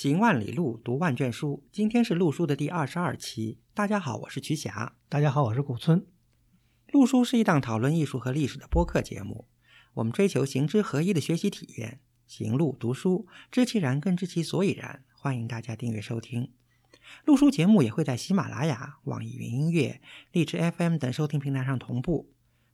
行万里路，读万卷书。今天是陆书的第二十二期。大家好，我是瞿霞。大家好，我是古村。陆书是一档讨论艺术和历史的播客节目。我们追求行之合一的学习体验，行路读书，知其然更知其所以然。欢迎大家订阅收听。陆书节目也会在喜马拉雅、网易云音乐、荔枝 FM 等收听平台上同步。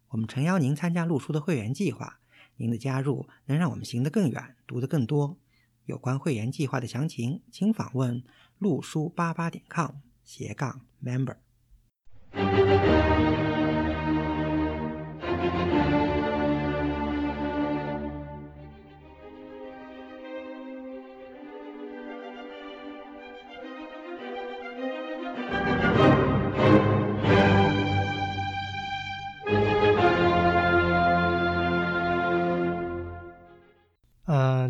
我们诚邀您参加陆书的会员计划，您的加入能让我们行得更远，读得更多。有关会员计划的详情，请访问陆书八八点 com 斜杠 member。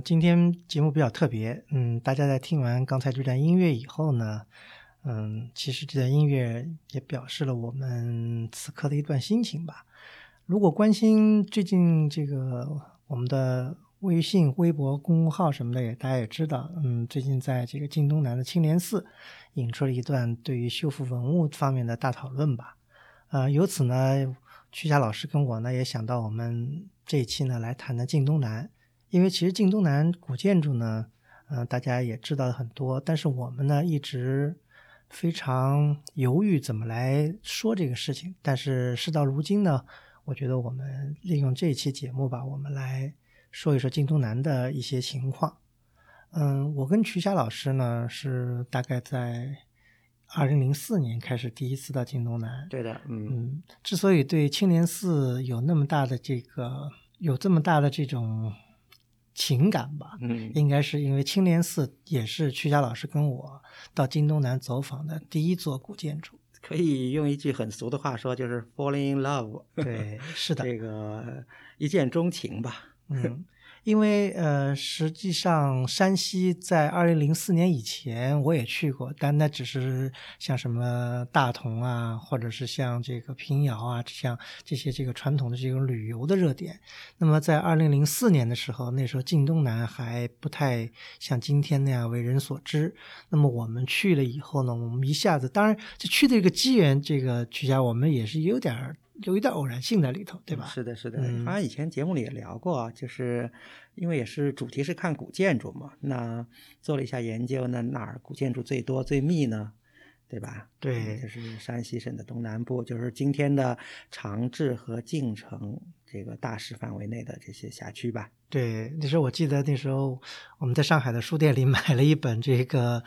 今天节目比较特别。嗯，大家在听完刚才这段音乐以后呢，嗯，其实这段音乐也表示了我们此刻的一段心情吧。如果关心最近这个我们的微信、微博公众号什么的，也大家也知道，嗯，最近在这个晋东南的青莲寺引出了一段对于修复文物方面的大讨论吧。呃，由此呢，曲霞老师跟我呢也想到我们这一期呢来谈谈晋东南。因为其实晋东南古建筑呢，嗯，大家也知道很多，但是我们呢一直非常犹豫怎么来说这个事情。但是事到如今呢，我觉得我们利用这一期节目吧，我们来说一说晋东南的一些情况。嗯，我跟瞿霞老师呢是大概在二零零四年开始第一次到晋东南。对的，嗯嗯，之所以对青莲寺有那么大的这个有这么大的这种。情感吧，嗯，应该是因为青莲寺也是曲家老师跟我到京东南走访的第一座古建筑，可以用一句很俗的话说，就是 falling in love。对，是的，这个一见钟情吧，嗯。因为呃，实际上山西在二零零四年以前我也去过，但那只是像什么大同啊，或者是像这个平遥啊，像这些这个传统的这种旅游的热点。那么在二零零四年的时候，那时候晋东南还不太像今天那样为人所知。那么我们去了以后呢，我们一下子，当然这去的这个机缘，这个曲家我们也是有点。有一点偶然性在里头，对吧？是的，是的。好像以前节目里也聊过，就是因为也是主题是看古建筑嘛，那做了一下研究，那哪儿古建筑最多最密呢？对吧？对，就是山西省的东南部，就是今天的长治和晋城这个大市范围内的这些辖区吧。对，那时候我记得那时候我们在上海的书店里 买了一本这个。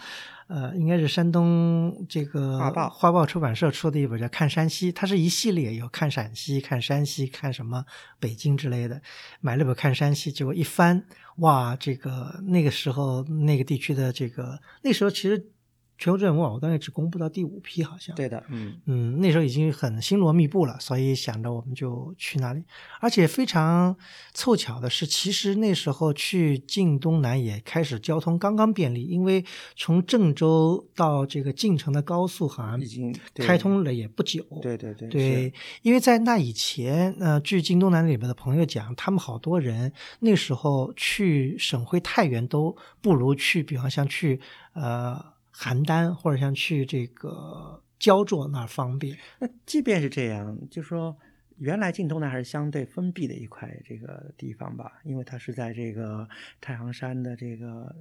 呃，应该是山东这个画报画报出版社出的一本叫《看山西》，它是一系列，有看陕西、看山西、看什么北京之类的。买了本《看山西》，结果一翻，哇，这个那个时候那个地区的这个那时候其实。全国文物我大概只公布到第五批，好像。对的，嗯嗯，那时候已经很星罗密布了，所以想着我们就去那里。而且非常凑巧的是，其实那时候去晋东南也开始交通刚刚便利，因为从郑州到这个晋城的高速好像已经开通了也不久。对对对。对，因为在那以前，呃，据晋东南里边的朋友讲，他们好多人那时候去省会太原都不如去，比方像去呃。邯郸或者像去这个焦作那儿方便。那即便是这样，就说原来晋东南还是相对封闭的一块这个地方吧，因为它是在这个太行山的这个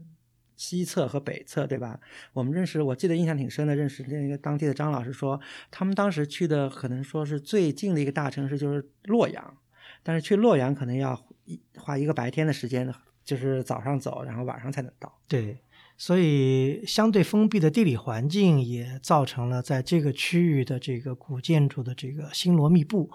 西侧和北侧，对吧？我们认识，我记得印象挺深的，认识那个当地的张老师说，他们当时去的可能说是最近的一个大城市就是洛阳，但是去洛阳可能要一花一个白天的时间，就是早上走，然后晚上才能到。对。所以，相对封闭的地理环境也造成了在这个区域的这个古建筑的这个星罗密布。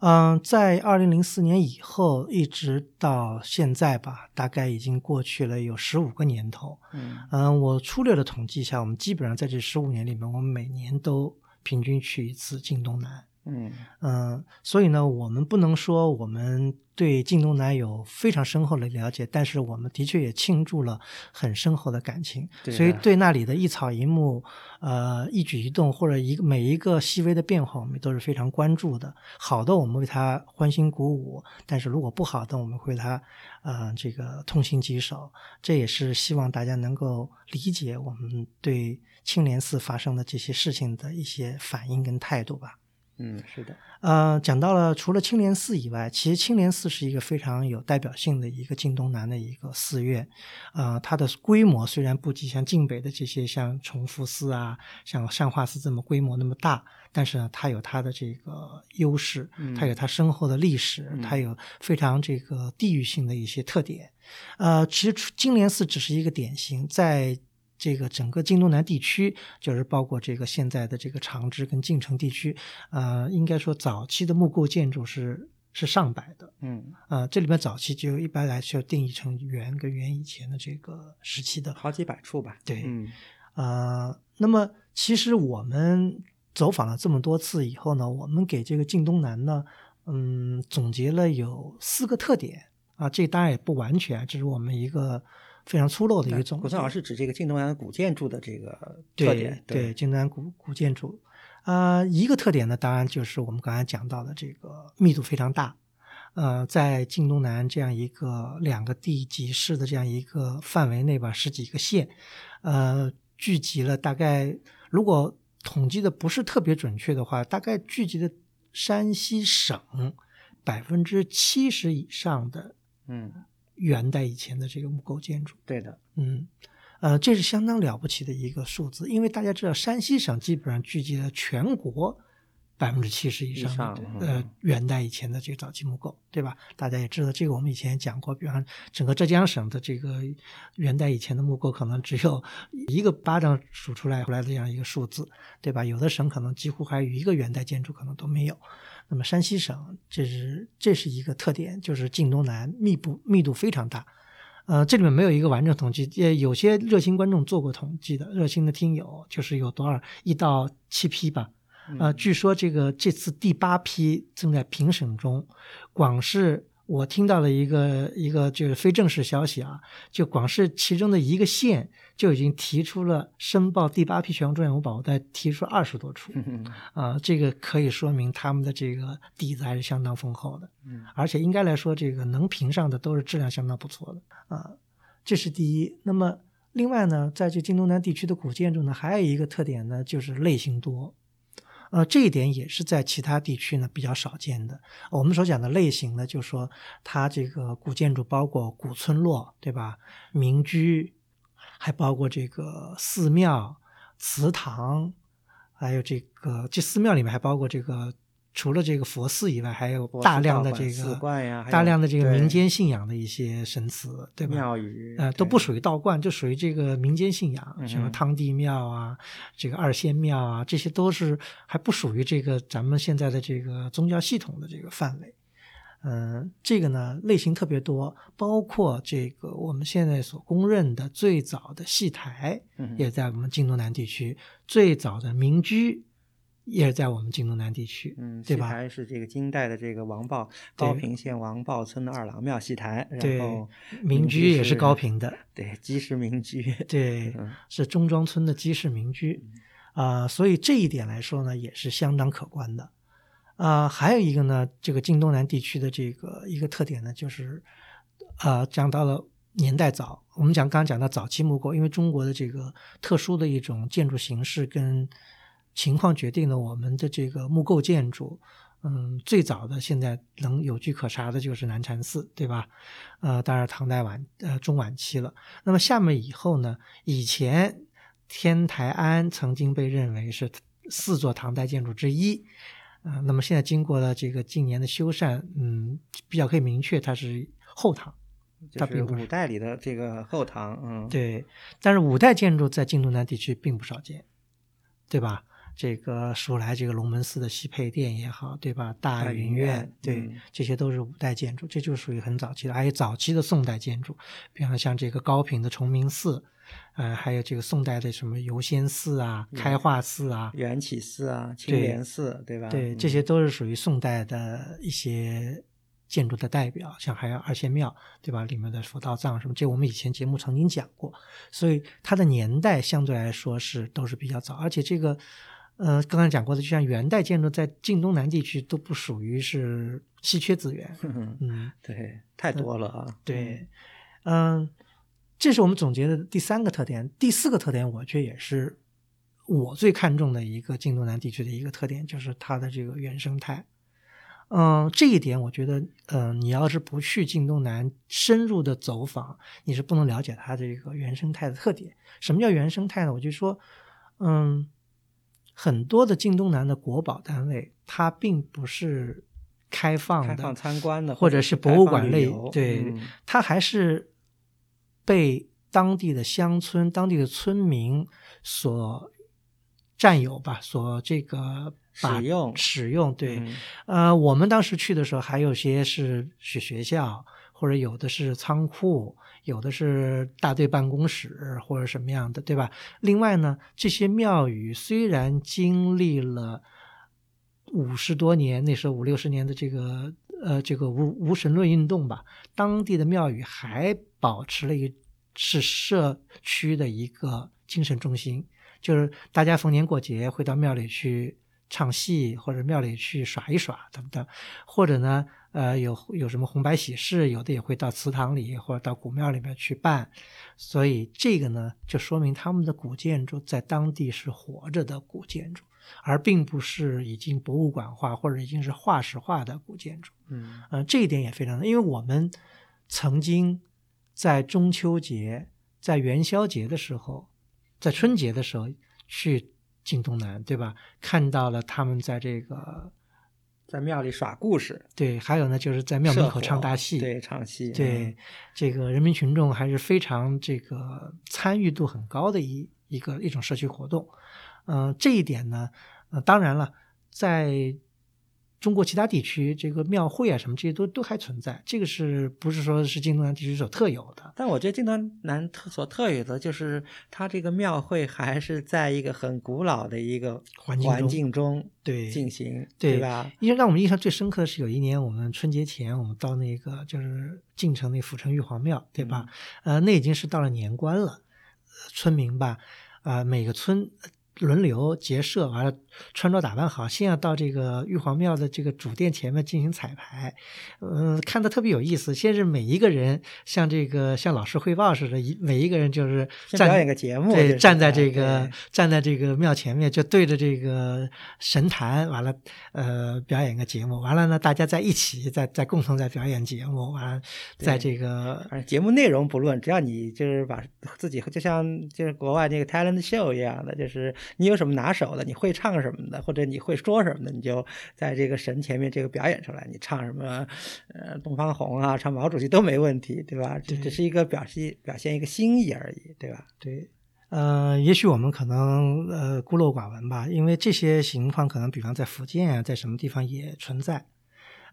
嗯，在二零零四年以后，一直到现在吧，大概已经过去了有十五个年头。嗯嗯，我粗略的统计一下，我们基本上在这十五年里面，我们每年都平均去一次晋东南。嗯嗯，所以呢，我们不能说我们对晋东南有非常深厚的了解，但是我们的确也倾注了很深厚的感情，对所以对那里的一草一木，呃，一举一动或者一个每一个细微的变化，我们都是非常关注的。好的，我们为他欢欣鼓舞；但是如果不好的，我们会为他，呃，这个痛心疾首。这也是希望大家能够理解我们对青莲寺发生的这些事情的一些反应跟态度吧。嗯，是的，呃，讲到了除了青莲寺以外，其实青莲寺是一个非常有代表性的一个晋东南的一个寺院。呃，它的规模虽然不及像晋北的这些像崇福寺啊、像善化寺这么规模那么大，但是呢，它有它的这个优势，它有它深厚的历史，它有非常这个地域性的一些特点。呃，其实青莲寺只是一个典型，在这个整个晋东南地区，就是包括这个现在的这个长治跟晋城地区，呃，应该说早期的木构建筑是是上百的，嗯，呃，这里面早期就一般来说定义成元跟元以前的这个时期的，好几百处吧。对嗯呃，那么其实我们走访了这么多次以后呢，我们给这个晋东南呢，嗯，总结了有四个特点啊，这当然也不完全，这是我们一个非常粗陋的一个总结。古村老师指这个晋东南古建筑的这个特对点，对，晋东南古古建筑，呃，一个特点呢，当然就是我们刚才讲到的这个密度非常大。呃，在晋东南这样一个两个地级市的这样一个范围内吧，十几个县，呃，聚集了大概，如果统计的不是特别准确的话，大概聚集的山西省百分之七十以上的嗯，元代以前的这个木构建筑。对的，嗯，呃，这是相当了不起的一个数字，因为大家知道，山西省基本上聚集了全国百分之七十以以上的上呃嗯元代以前的这个早期木构，对吧？大家也知道，这个我们以前也讲过，比方整个浙江省的这个元代以前的木构，可能只有一个巴掌数出来出来的这样一个数字，对吧？有的省可能几乎还有一个元代建筑可能都没有。那么山西省，这是这是一个特点，就是晋东南密布密度非常大。呃，这里面没有一个完整统计，也有些热心观众做过统计的，热心的听友就是有多少一到七批吧。呃，据说这个这次第八批正在评审中，广市我听到了一个一个就是非正式消息啊，就广市其中的一个县就已经提出了申报第八批全国重点文物保护带，提出二十多处。嗯啊、这个可以说明他们的这个底子还是相当丰厚的，嗯而且应该来说，这个能评上的都是质量相当不错的啊、这是第一。那么另外呢，在这京东南地区的古建筑呢，还有一个特点呢，就是类型多。呃，这一点也是在其他地区呢比较少见的。我们所讲的类型呢，就是说它这个古建筑包括古村落，对吧？民居，还包括这个寺庙、祠堂，还有这个这寺庙里面还包括这个，除了这个佛寺以外，还有大量的这个大量的这个民间信仰的一些神祠，对吧？庙宇呃，都不属于道观，就属于这个民间信仰，什么汤帝庙啊，这个二仙庙啊，这些都是还不属于这个咱们现在的这个宗教系统的这个范围。嗯、这个呢类型特别多，包括这个我们现在所公认的最早的戏台，也在我们京东南地区；最早的民居也是在我们京东南地区，嗯，对吧？戏台是这个金代的这个王豹高平县王豹村的二郎庙戏台，然后，民居也是高，平的，对，鸡市民居，对，嗯是中庄村的鸡市民居，啊、所以这一点来说呢，也是相当可观的。啊、还有一个呢，这个晋东南地区的这个一个特点呢，就是，呃，讲到了年代早，我们讲刚刚讲到早期木构，因为中国的这个特殊的一种建筑形式跟情况决定了我们的这个木构建筑。嗯，最早的现在能有据可查的就是南禅寺，对吧？呃，当然唐代晚呃中晚期了。那么下面以后呢？以前天台庵曾经被认为是四座唐代建筑之一，啊、那么现在经过了这个近年的修缮，嗯，比较可以明确它是后唐。就是它并不是五代里的这个后唐，嗯，对，但是五代建筑在晋东南地区并不少见，对吧？这个说来，这个龙门寺的西配殿也好，对吧？大大云院，对，嗯这些都是五代建筑，这就属于很早期的。还有早期的宋代建筑，比方像这个高平的崇明寺，呃，还有这个宋代的什么游仙寺啊、开化寺啊、元起寺啊、青莲寺，对吧？对，嗯这些都是属于宋代的一些建筑的代表，像还有二仙庙，对吧？里面的佛道藏什么，这我们以前节目曾经讲过，所以它的年代相对来说是都是比较早，而且这个。呃，刚才讲过的，就像元代建筑在晋东南地区都不属于是稀缺资源，嗯，嗯，对，太多了啊。对，嗯，这是我们总结的第三个特点。第四个特点，我觉得也是我最看重的一个晋东南地区的一个特点，就是它的这个原生态。嗯，这一点我觉得，嗯，你要是不去晋东南深入的走访，你是不能了解它这个原生态的特点。什么叫原生态呢？我就说，嗯，很多的晋东南的国宝单位，它并不是开放的，开放参观的，或者者是博物馆类对，嗯它还是被当地的乡村、当地的村民所占有吧，所这个使用使用。对，嗯呃，我们当时去的时候，还有些是是学校，或者有的是仓库，有的是大队办公室或者什么样的，对吧？另外呢，这些庙宇虽然经历了五十多年，那时候五六十年的这个呃这个无无神论运动吧，当地的庙宇还保持了一是社区的一个精神中心，就是大家逢年过节会到庙里去唱戏，或者庙里去耍一耍等等，或者呢，呃，有有什么红白喜事，有的也会到祠堂里或者到古庙里面去办，所以这个呢，就说明他们的古建筑在当地是活着的古建筑，而并不是已经博物馆化或者已经是化石化的古建筑。嗯呃，这一点也非常的，因为我们曾经在中秋节、在元宵节的时候，在春节的时候去晋东南，对吧？看到了他们在这个在庙里耍故事，对，还有呢，就是在庙门口唱大戏，对，唱戏，对，这个人民群众还是非常这个参与度很高的一一个一种社区活动。嗯、这一点呢，呃，当然了，在中国其他地区，这个庙会啊什么这些都都还存在，这个是不是说是京东南地区所特有的？但我觉得京东南特所特有的就是它这个庙会还是在一个很古老的一个环环境环境中对进行，对吧？因为让我们印象最深刻的是有一年我们春节前，我们到那个就是晋城那阜城玉皇庙，对吧？呃，那已经是到了年关了，呃村民吧，啊、每个村轮流结社，完了穿着打扮好，先要到这个玉皇庙的这个主殿前面进行彩排，嗯，看的特别有意思。先是每一个人像这个像老师汇报似的，一每一个人就是站表演个节目对，站在哎这个站在这个庙前面，就对着这个神坛，完了呃表演个节目，完了呢大家在一起再再共同在表演节目，完了在这个节目内容不论，只要你就是把自己就像就是国外那个 talent show 一样的，就是你有什么拿手的，你会唱什么的，或者你会说什么的，你就在这个神前面这个表演出来。你唱什么，呃，东方红啊，唱毛主席都没问题，对吧？这只是一个表示表现一个心意而已，对吧？对，呃，也许我们可能呃孤陋寡闻吧，因为这些情况可能比方在福建啊，在什么地方也存在。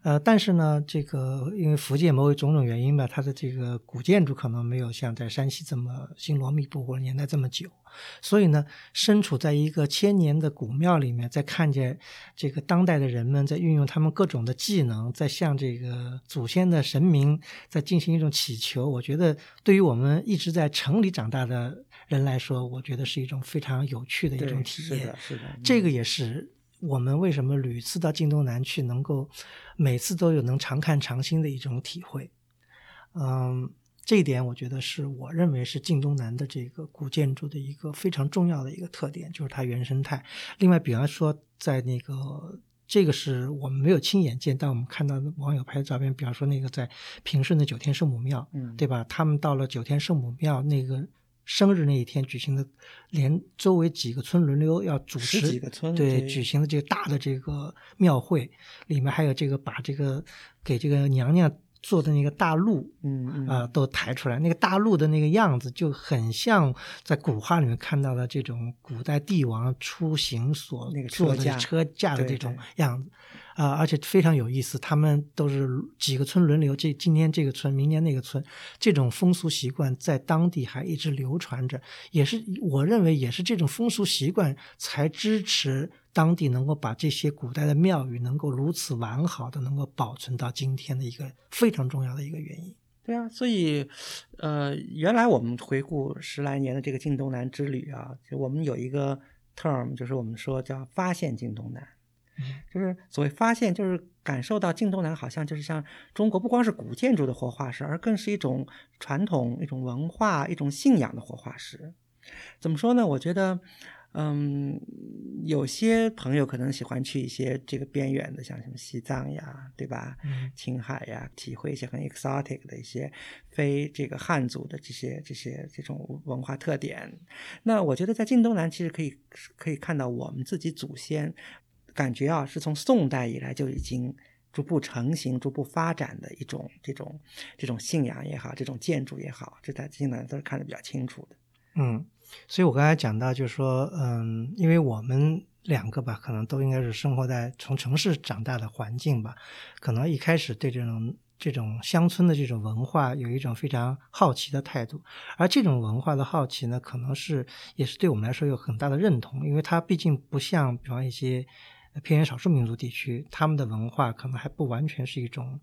呃，但是呢，这个因为福建某种种原因吧，它的这个古建筑可能没有像在山西这么星罗密布或者年代这么久，所以呢，身处在一个千年的古庙里面，在看见这个当代的人们在运用他们各种的技能，在向这个祖先的神明在进行一种祈求，我觉得对于我们一直在城里长大的人来说，我觉得是一种非常有趣的一，种体验是的，。是的，这个也是我们为什么屡次到晋东南去，能够每次都有能常看常新的一种体会。嗯，这一点我觉得是我认为是晋东南的这个古建筑的一个非常重要的一个特点，就是它原生态。另外，比方说在那个。这个是我们没有亲眼见，但我们看到网友拍的照片，比方说那个在平顺的九天圣母庙，嗯，对吧？他们到了九天圣母庙那个生日那一天举行的，连周围几个村轮流要主持几个村对对举行的这个大的这个庙会，里面还有这个把这个给这个娘娘做的那个大鹿，嗯嗯啊、都抬出来。那个大鹿的那个样子就很像在古画里面看到的这种古代帝王出行所那个坐的车架的这种样子。啊、而且非常有意思，他们都是几个村轮流，这今天这个村，明年那个村，这种风俗习惯在当地还一直流传着，也是我认为也是这种风俗习惯才支持当地能够把这些古代的庙宇能够如此完好的能够保存到今天的一个非常重要的一个原因。对啊，所以，呃，原来我们回顾十来年的这个晋东南之旅啊，就我们有一个 term，就是我们说叫发现晋东南，就是所谓发现，就是感受到晋东南好像就是像中国不光是古建筑的活化石，而更是一种传统、一种文化、一种信仰的活化石。怎么说呢？我觉得，嗯，有些朋友可能喜欢去一些这个边缘的，像什么西藏呀，对吧？嗯青海呀，体会一些很 exotic 的一些非这个汉族的这些这些这种文化特点。那我觉得在晋东南其实可以可以看到我们自己祖先，感觉啊是从宋代以来就已经逐步成型、逐步发展的一种这种这种信仰也好，这种建筑也好，这在晋东南都是看得比较清楚的。嗯，所以我刚才讲到，就是说，嗯，因为我们两个吧，可能都应该是生活在从城市长大的环境吧，可能一开始对这种这种乡村的这种文化有一种非常好奇的态度，而这种文化的好奇呢，可能是也是对我们来说有很大的认同，因为它毕竟不像比方一些偏远少数民族地区，他们的文化可能还不完全是一种，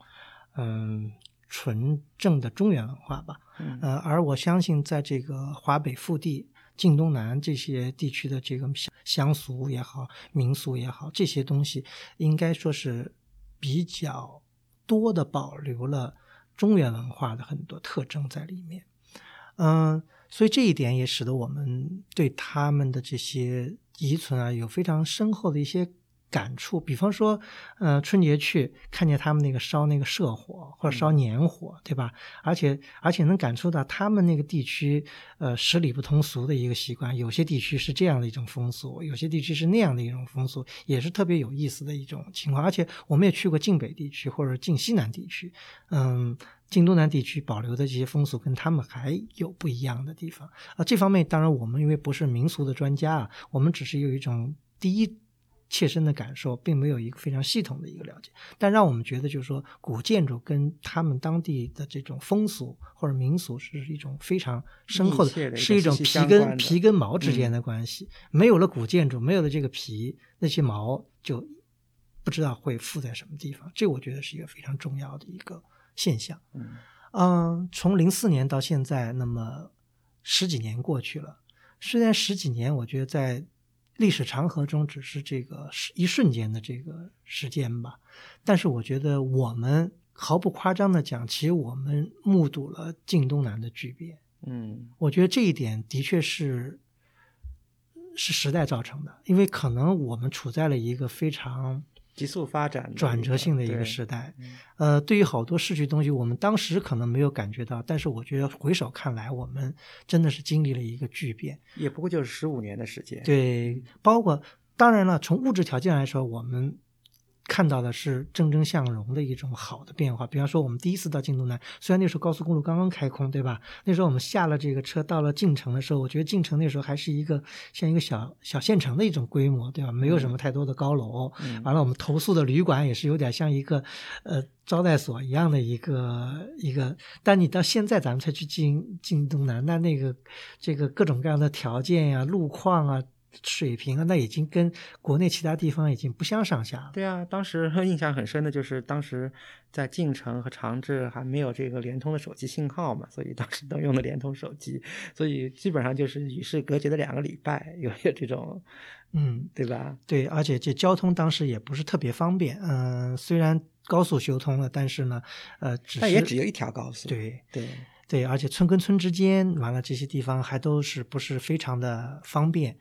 嗯。纯正的中原文化吧，嗯呃，而我相信，在这个华北腹地、晋东南这些地区的这个乡乡俗也好、民俗也好，这些东西应该说是比较多的保留了中原文化的很多特征在里面。嗯、所以这一点也使得我们对他们的这些遗存啊有非常深厚的一些感触。比方说，呃，春节去看见他们那个烧那个社火或者烧年火，对吧？而且而且能感受到他们那个地区，呃，十里不同俗的一个习惯。有些地区是这样的一种风俗，有些地区是那样的一种风俗，也是特别有意思的一种情况。而且我们也去过晋北地区或者晋西南地区，嗯。晋东南地区保留的这些风俗跟他们还有不一样的地方啊。这方面当然我们因为不是民俗的专家啊，我们只是有一种第一切身的感受，并没有一个非常系统的一个了解。但让我们觉得就是说，古建筑跟他们当地的这种风俗或者民俗是一种非常深厚的，是一种皮跟皮跟毛之间嗯的关系。没有了古建筑，没有了这个皮，那些毛就不知道会附在什么地方。这我觉得是一个非常重要的一个现象。嗯嗯，从零四年到现在，那么十几年过去了。虽然十几年，我觉得在历史长河中只是这个是一瞬间的这个时间吧，但是我觉得我们毫不夸张的讲，其实我们目睹了晋东南的巨变。嗯。我觉得这一点的确是是时代造成的，因为可能我们处在了一个非常急速发展转折性的一个时代。嗯呃，对于好多逝去东西，我们当时可能没有感觉到，但是我觉得回首看来，我们真的是经历了一个巨变。也不过就是十五年的时间。对，包括当然了，从物质条件来说，我们看到的是蒸蒸向荣的一种好的变化。比方说，我们第一次到晋东南，虽然那时候高速公路刚刚开通，对吧？那时候我们下了这个车，到了晋城的时候，我觉得晋城那时候还是一个像一个小小县城的一种规模，对吧？没有什么太多的高楼。嗯完了，我们投宿的旅馆也是有点像一个呃招待所一样的一个一个。但你到现在咱们才去晋晋东南，那那个这个各种各样的条件呀、路况啊、水平啊，那已经跟国内其他地方已经不相上下了。对啊，当时 印象很深的就是当时在晋城和长治还没有这个联通的手机信号嘛，所以当时都用的联通手机，所以基本上就是与世隔绝的两个礼拜，有有这种，嗯，对吧？对，而且这交通当时也不是特别方便。嗯、虽然高速修通了，但是呢，呃，只是但也只有一条高速。对对，对，而且村跟村之间，完了这些地方还都是不是非常的方便，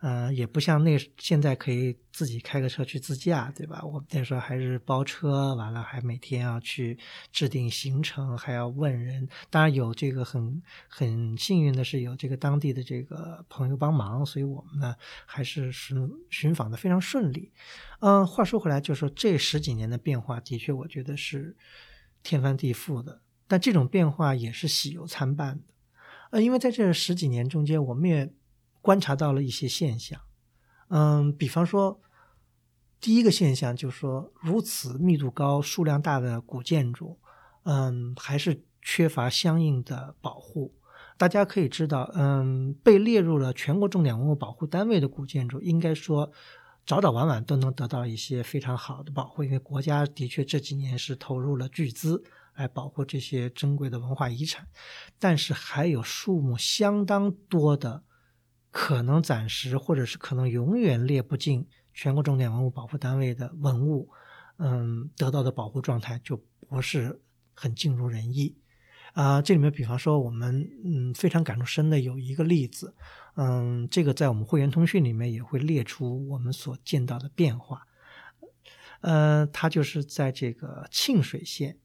呃，也不像那现在可以自己开个车去自驾，对吧？我们那时候还是包车，完了还每天要去制定行程，还要问人。当然有这个很很幸运的是有这个当地的这个朋友帮忙，所以我们呢还是寻寻访的非常顺利。嗯、话说回来，就是说这十几年的变化，的确我觉得是天翻地覆的，但这种变化也是喜忧参半的。呃，因为在这十几年中间，我们也观察到了一些现象。嗯，比方说，第一个现象就是说，如此密度高、数量大的古建筑，嗯，还是缺乏相应的保护。大家可以知道，嗯，被列入了全国重点文物保护单位的古建筑，应该说早早晚晚都能得到一些非常好的保护，因为国家的确这几年是投入了巨资。来保护这些珍贵的文化遗产，但是还有数目相当多的可能暂时或者是可能永远列不进全国重点文物保护单位的文物，嗯，得到的保护状态就不是很尽如人意啊。这里面，比方说我们嗯非常感触深的有一个例子，嗯，这个在我们会员通讯里面也会列出我们所见到的变化，呃，它就是在这个沁水县。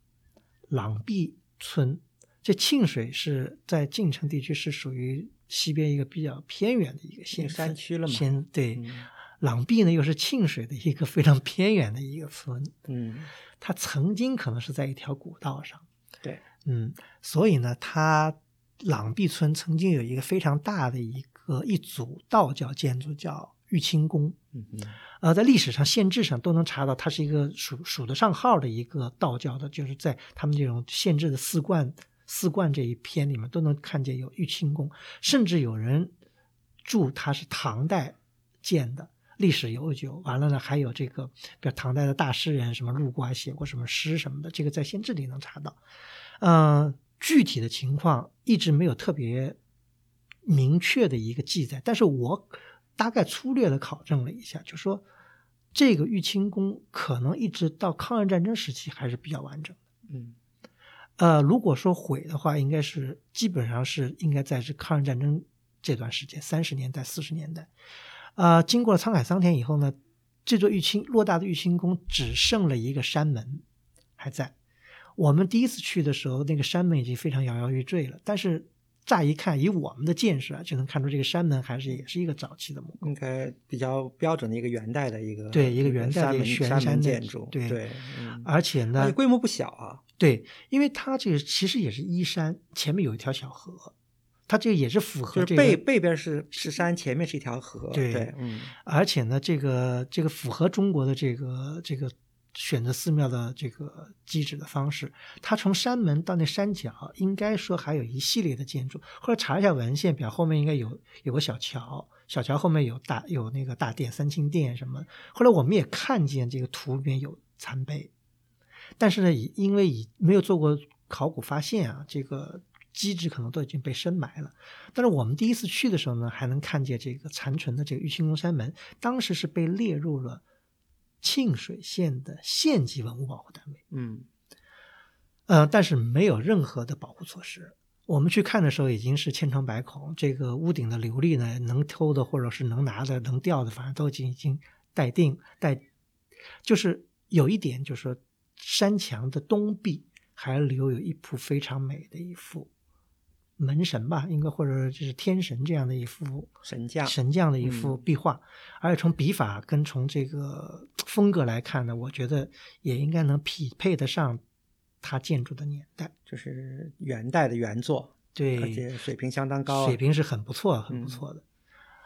朗碧村，这沁水是在晋城地区是属于西边一个比较偏远的一个县山区了嘛？先对，朗壁呢又是沁水的一个非常偏远的一个村。嗯，它曾经可能是在一条古道上。对，嗯，所以呢，它朗壁村曾经有一个非常大的一个一组道教建筑叫玉清宫。嗯嗯。呃，在历史上、县志上都能查到，它是一个数数得上号的一个道教的，就是在他们这种县志的四观、四观这一篇里面都能看见有玉清宫，甚至有人注它是唐代建的，历史悠久。完了呢，还有这个，比如唐代的大诗人什么路过，还写过什么诗什么的，这个在县志里能查到。嗯，具体的情况一直没有特别明确的一个记载，但是我大概粗略的考证了一下，就说。这个玉清宫可能一直到抗日战争时期还是比较完整的。嗯，呃，如果说毁的话，应该是基本上是应该在这抗日战争这段时间，三十年代、四十年代。啊，经过沧海桑田以后呢，这座玉清偌大的玉清宫只剩了一个山门还在。我们第一次去的时候，那个山门已经非常摇摇欲坠了，但是。乍一看，以我们的见识啊，就能看出这个山门还是也是一个早期的木应该比较标准的一个元代的一个对一个元代的玄山建筑，对对，而且呢规模不小啊，对，因为它这个其实也是依山，前面有一条小河，它这个也是符合这个背背边是是山，前面是一条河，对，嗯，而且呢，这个这个符合中国的这个这个。选择寺庙的这个机制的方式，它从山门到那山脚，应该说还有一系列的建筑。后来查一下文献表，后面应该有有个小桥，小桥后面有大有那个大殿、三清殿什么。后来我们也看见这个图里面有残碑，但是呢，因为已没有做过考古发现啊，这个机制可能都已经被深埋了。但是我们第一次去的时候呢，还能看见这个残存的这个玉清宫山门，当时是被列入了。沁水县的县级文物保护单位，嗯，呃，但是没有任何的保护措施。我们去看的时候已经是千疮百孔，这个屋顶的琉璃呢，能偷的或者是能拿的、能掉的，反正都已经已经待定待。就是有一点，就是说山墙的东壁还留有一幅非常美的一幅。门神吧，应该或者就是天神这样的一幅神将神将的一幅壁画，而且从笔法跟从这个风格来看呢，我觉得也应该能匹配得上它建筑的年代，就是元代的原作，对，而且水平相当高，水平是很不错，很不错的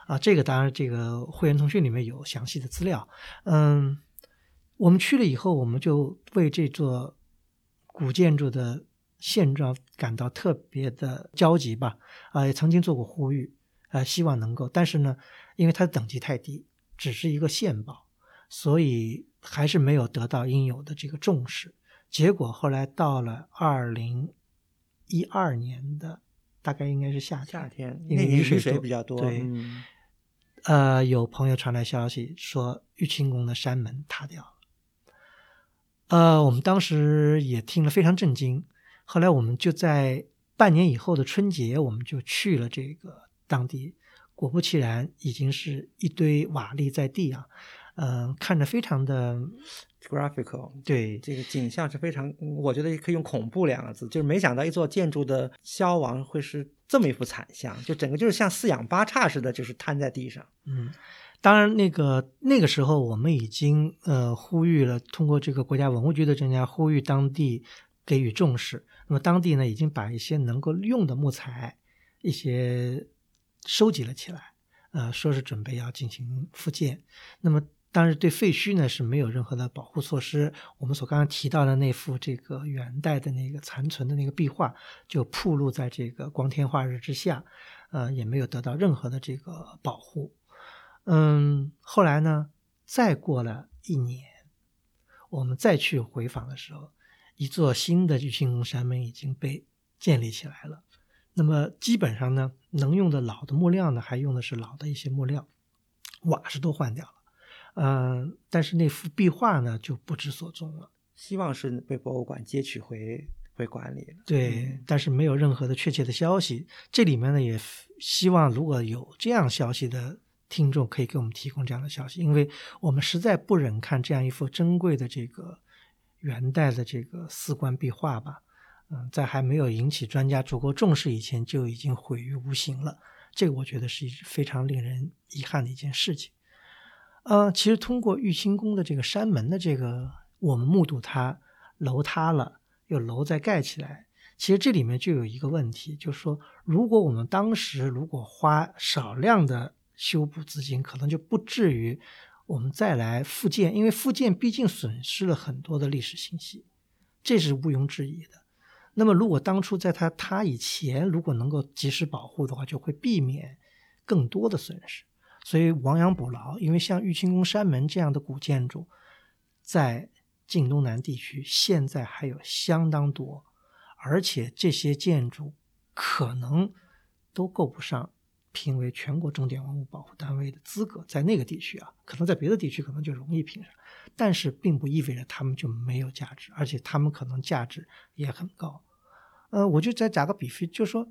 啊。这个当然，这个会员通讯里面有详细的资料。嗯，我们去了以后，我们就为这座古建筑的。现状感到特别的焦急吧？啊，也曾经做过呼吁，呃，希望能够，但是呢，因为它的等级太低，只是一个县报，所以还是没有得到应有的这个重视。结果后来到了二零一二年的，大概应该是夏天夏天，因为雨水比较多，对，呃，有朋友传来消息说玉清宫的山门塌掉了，呃，我们当时也听了非常震惊。后来我们就在半年以后的春节，我们就去了这个当地。果不其然，已经是一堆瓦砾在地啊，嗯，看着非常的 graphical。对，这个景象是非常，我觉得可以用恐怖两个字。就是没想到一座建筑的消亡会是这么一副惨象，就整个就是像四仰八叉似的，就是瘫在地上。嗯，当然，那个那个时候我们已经呃呼吁了，通过这个国家文物局的专家呼吁当地。给予重视。那么当地呢，已经把一些能够用的木材一些收集了起来，呃，说是准备要进行复建。那么当然对废墟呢是没有任何的保护措施。我们所刚刚提到的那幅这个元代的那个残存的那个壁画，就暴露在这个光天化日之下，呃，也没有得到任何的这个保护。嗯，后来呢，再过了一年，我们再去回访的时候，一座新的玉清宫山门已经被建立起来了。那么基本上呢，能用的老的木料呢，还用的是老的一些木料，瓦是都换掉了。嗯，但是那幅壁画呢就不知所踪了。希望是被博物馆接取回回管理了。对，但是没有任何的确切的消息。这里面呢，也希望如果有这样消息的听众，可以给我们提供这样的消息，因为我们实在不忍看这样一幅珍贵的这个元代的这个丝冠壁画吧。嗯，在还没有引起专家足够重视以前，就已经毁于无形了。这个我觉得是一非常令人遗憾的一件事情。呃，其实通过玉清宫的这个山门的这个，我们目睹它楼塌了，又楼再盖起来。其实这里面就有一个问题，就是说，如果我们当时如果花少量的修补资金，可能就不至于我们再来复建，因为复建毕竟损失了很多的历史信息，这是毋庸置疑的。那么，如果当初在它塌以前，如果能够及时保护的话，就会避免更多的损失。所以亡羊补牢，因为像玉清宫山门这样的古建筑，在晋东南地区现在还有相当多，而且这些建筑可能都够不上评为全国重点文物保护单位的资格，在那个地区啊，可能在别的地区可能就容易评上，但是并不意味着他们就没有价值，而且他们可能价值也很高。呃，我就再打个比方，就说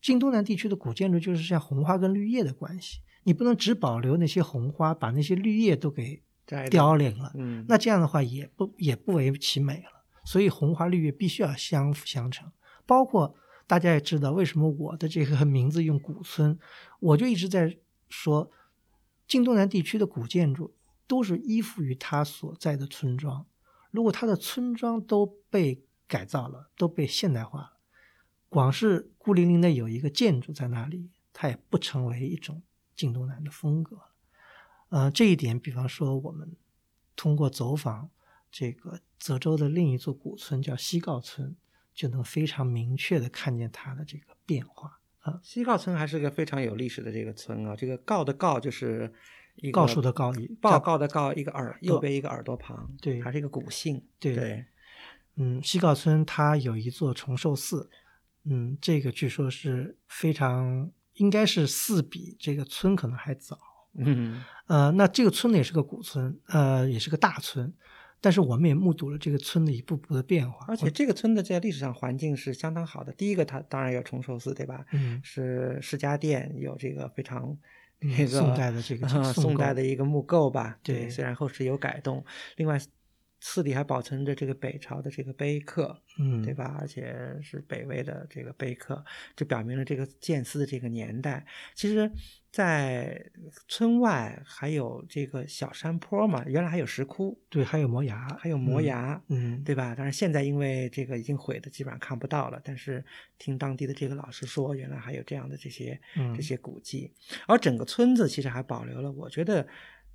晋东南地区的古建筑就是像红花跟绿叶的关系。你不能只保留那些红花，把那些绿叶都给凋零了。嗯，那这样的话也不也不为其美了。所以红花绿叶必须要相辅相成。包括大家也知道，为什么我的这个名字用古村，我就一直在说，晋东南地区的古建筑都是依附于它所在的村庄。如果它的村庄都被改造了，都被现代化了，光是孤零零的有一个建筑在那里，它也不成为一种。晋东南的风格，呃，这一点，比方说，我们通过走访这个泽州的另一座古村，叫西告村，就能非常明确的看见它的这个变化啊。西告村还是个非常有历史的这个村啊，这个告的告就是一告诉的告，报告的告，一个耳右边一个耳朵旁，对，还是一个古姓，对对。嗯，西告村它有一座崇寿寺，嗯，这个据说是非常。应该是寺比这个村可能还早，嗯，呃，那这个村呢也是个古村，呃，也是个大村，但是我们也目睹了这个村的一步步的变化。而且这个村的在历史上环境是相当好的。第一个，它当然有崇寿寺，对吧？嗯，是释迦殿，有这个非常那个宋代的这个 宋代的一个木构吧？对，虽然后世有改动。另外。寺里还保存着这个北朝的这个碑刻，嗯，对吧？而且是北魏的这个碑刻，就表明了这个建寺的这个年代。其实，在村外还有这个小山坡嘛，原来还有石窟，对，还有磨崖，还有磨崖，嗯，对吧？但是现在因为这个已经毁的，基本上看不到了。但是听当地的这个老师说，原来还有这样的这些这些古迹，而整个村子其实还保留了，我觉得。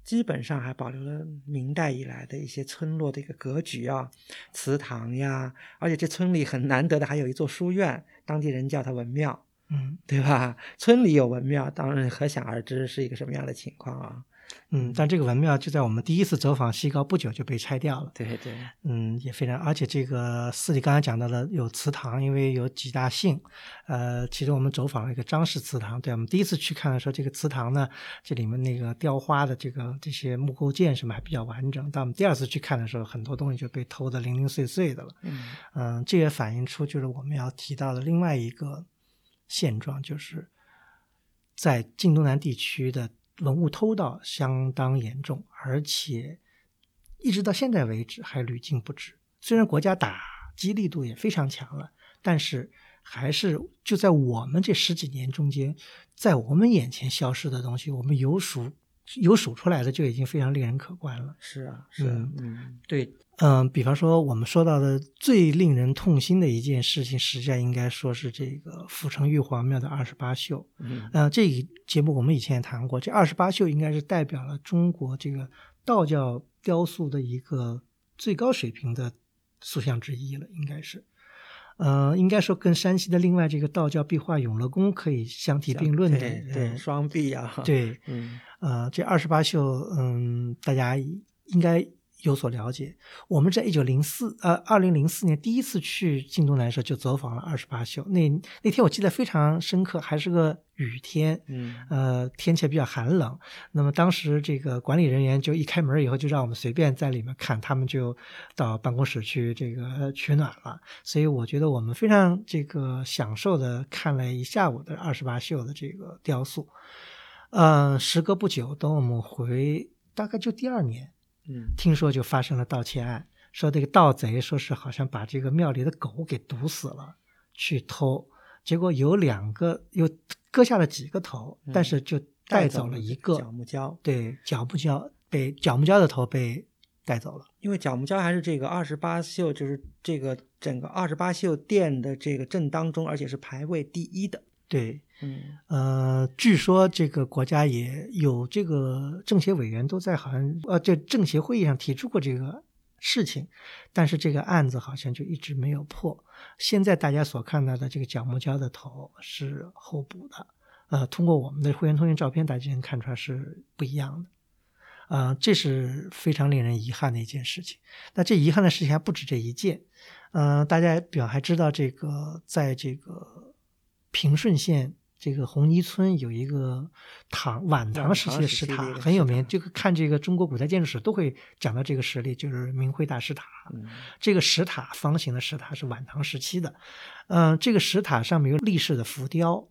基本上还保留了明代以来的一些村落的一个格局啊，祠堂呀，而且这村里很难得的还有一座书院，当地人叫它文庙，嗯，对吧？村里有文庙，当然可想而知是一个什么样的情况啊。嗯，但这个文庙就在我们第一次走访西高不久就被拆掉了。对对，嗯，也非常，而且这个寺里刚才讲到了有祠堂，因为有几大姓，呃，其实我们走访了一个张氏祠堂，对我们第一次去看的时候，这个祠堂呢，这里面那个雕花的这个这些木构件什么还比较完整，但我们第二次去看的时候，很多东西就被偷得零零碎碎的了。嗯嗯，这也反映出就是我们要提到的另外一个现状，就是在晋东南地区的。文物偷盗相当严重，而且一直到现在为止还屡禁不止。虽然国家打击力度也非常强了，但是还是就在我们这十几年中间，在我们眼前消失的东西，我们有数有数出来的就已经非常令人可观了。是啊，是啊，嗯嗯对，嗯、比方说我们说到的最令人痛心的一件事情，实际上应该说是这个阜城玉皇庙的二十八宿。嗯呃，这一节目我们以前也谈过，这二十八宿应该是代表了中国这个道教雕塑的一个最高水平的塑像之一了，应该是。呃，应该说跟山西的另外这个道教壁画永乐宫可以相提并论的。对双臂啊，，对，嗯呃，这二十八宿，嗯，大家应该有所了解。我们在一九零四呃二零零四年第一次去京都南的时候，就走访了二十八宿。那那天我记得非常深刻，还是个雨天，嗯呃，天气比较寒冷。那么当时这个管理人员就一开门以后，就让我们随便在里面看，他们就到办公室去这个取暖了。所以我觉得我们非常这个享受的看了一下午的二十八宿的这个雕塑。呃，时隔不久，等我们回，大概就第二年，嗯。听说就发生了盗窃案，说这个盗贼说是好像把这个庙里的狗给毒死了，去偷，结果有两个又割下了几个头，嗯。但是就带走了一个，角木蛟，对，角木蛟被角木蛟的头被带走了。因为角木蛟还是这个二十八宿，就是这个整个二十八宿殿的这个正当中，而且是排位第一的。对，嗯呃，据说这个国家也有这个政协委员都在好像呃这政协会议上提出过这个事情，但是这个案子好像就一直没有破。现在大家所看到的这个角木蛟的头是后补的，呃，通过我们的会员通讯照片，大家能看出来是不一样的。啊、这是非常令人遗憾的一件事情。那这遗憾的事情还不止这一件，嗯、大家表还知道这个在这个平顺县这个红泥村有一个唐晚唐时期的石塔很有名，石塔这个看这个中国古代建筑史都会讲到这个实例，就是明辉大石塔。嗯这个石塔方形的石塔是晚唐时期的，嗯、这个石塔上面有立式的浮雕，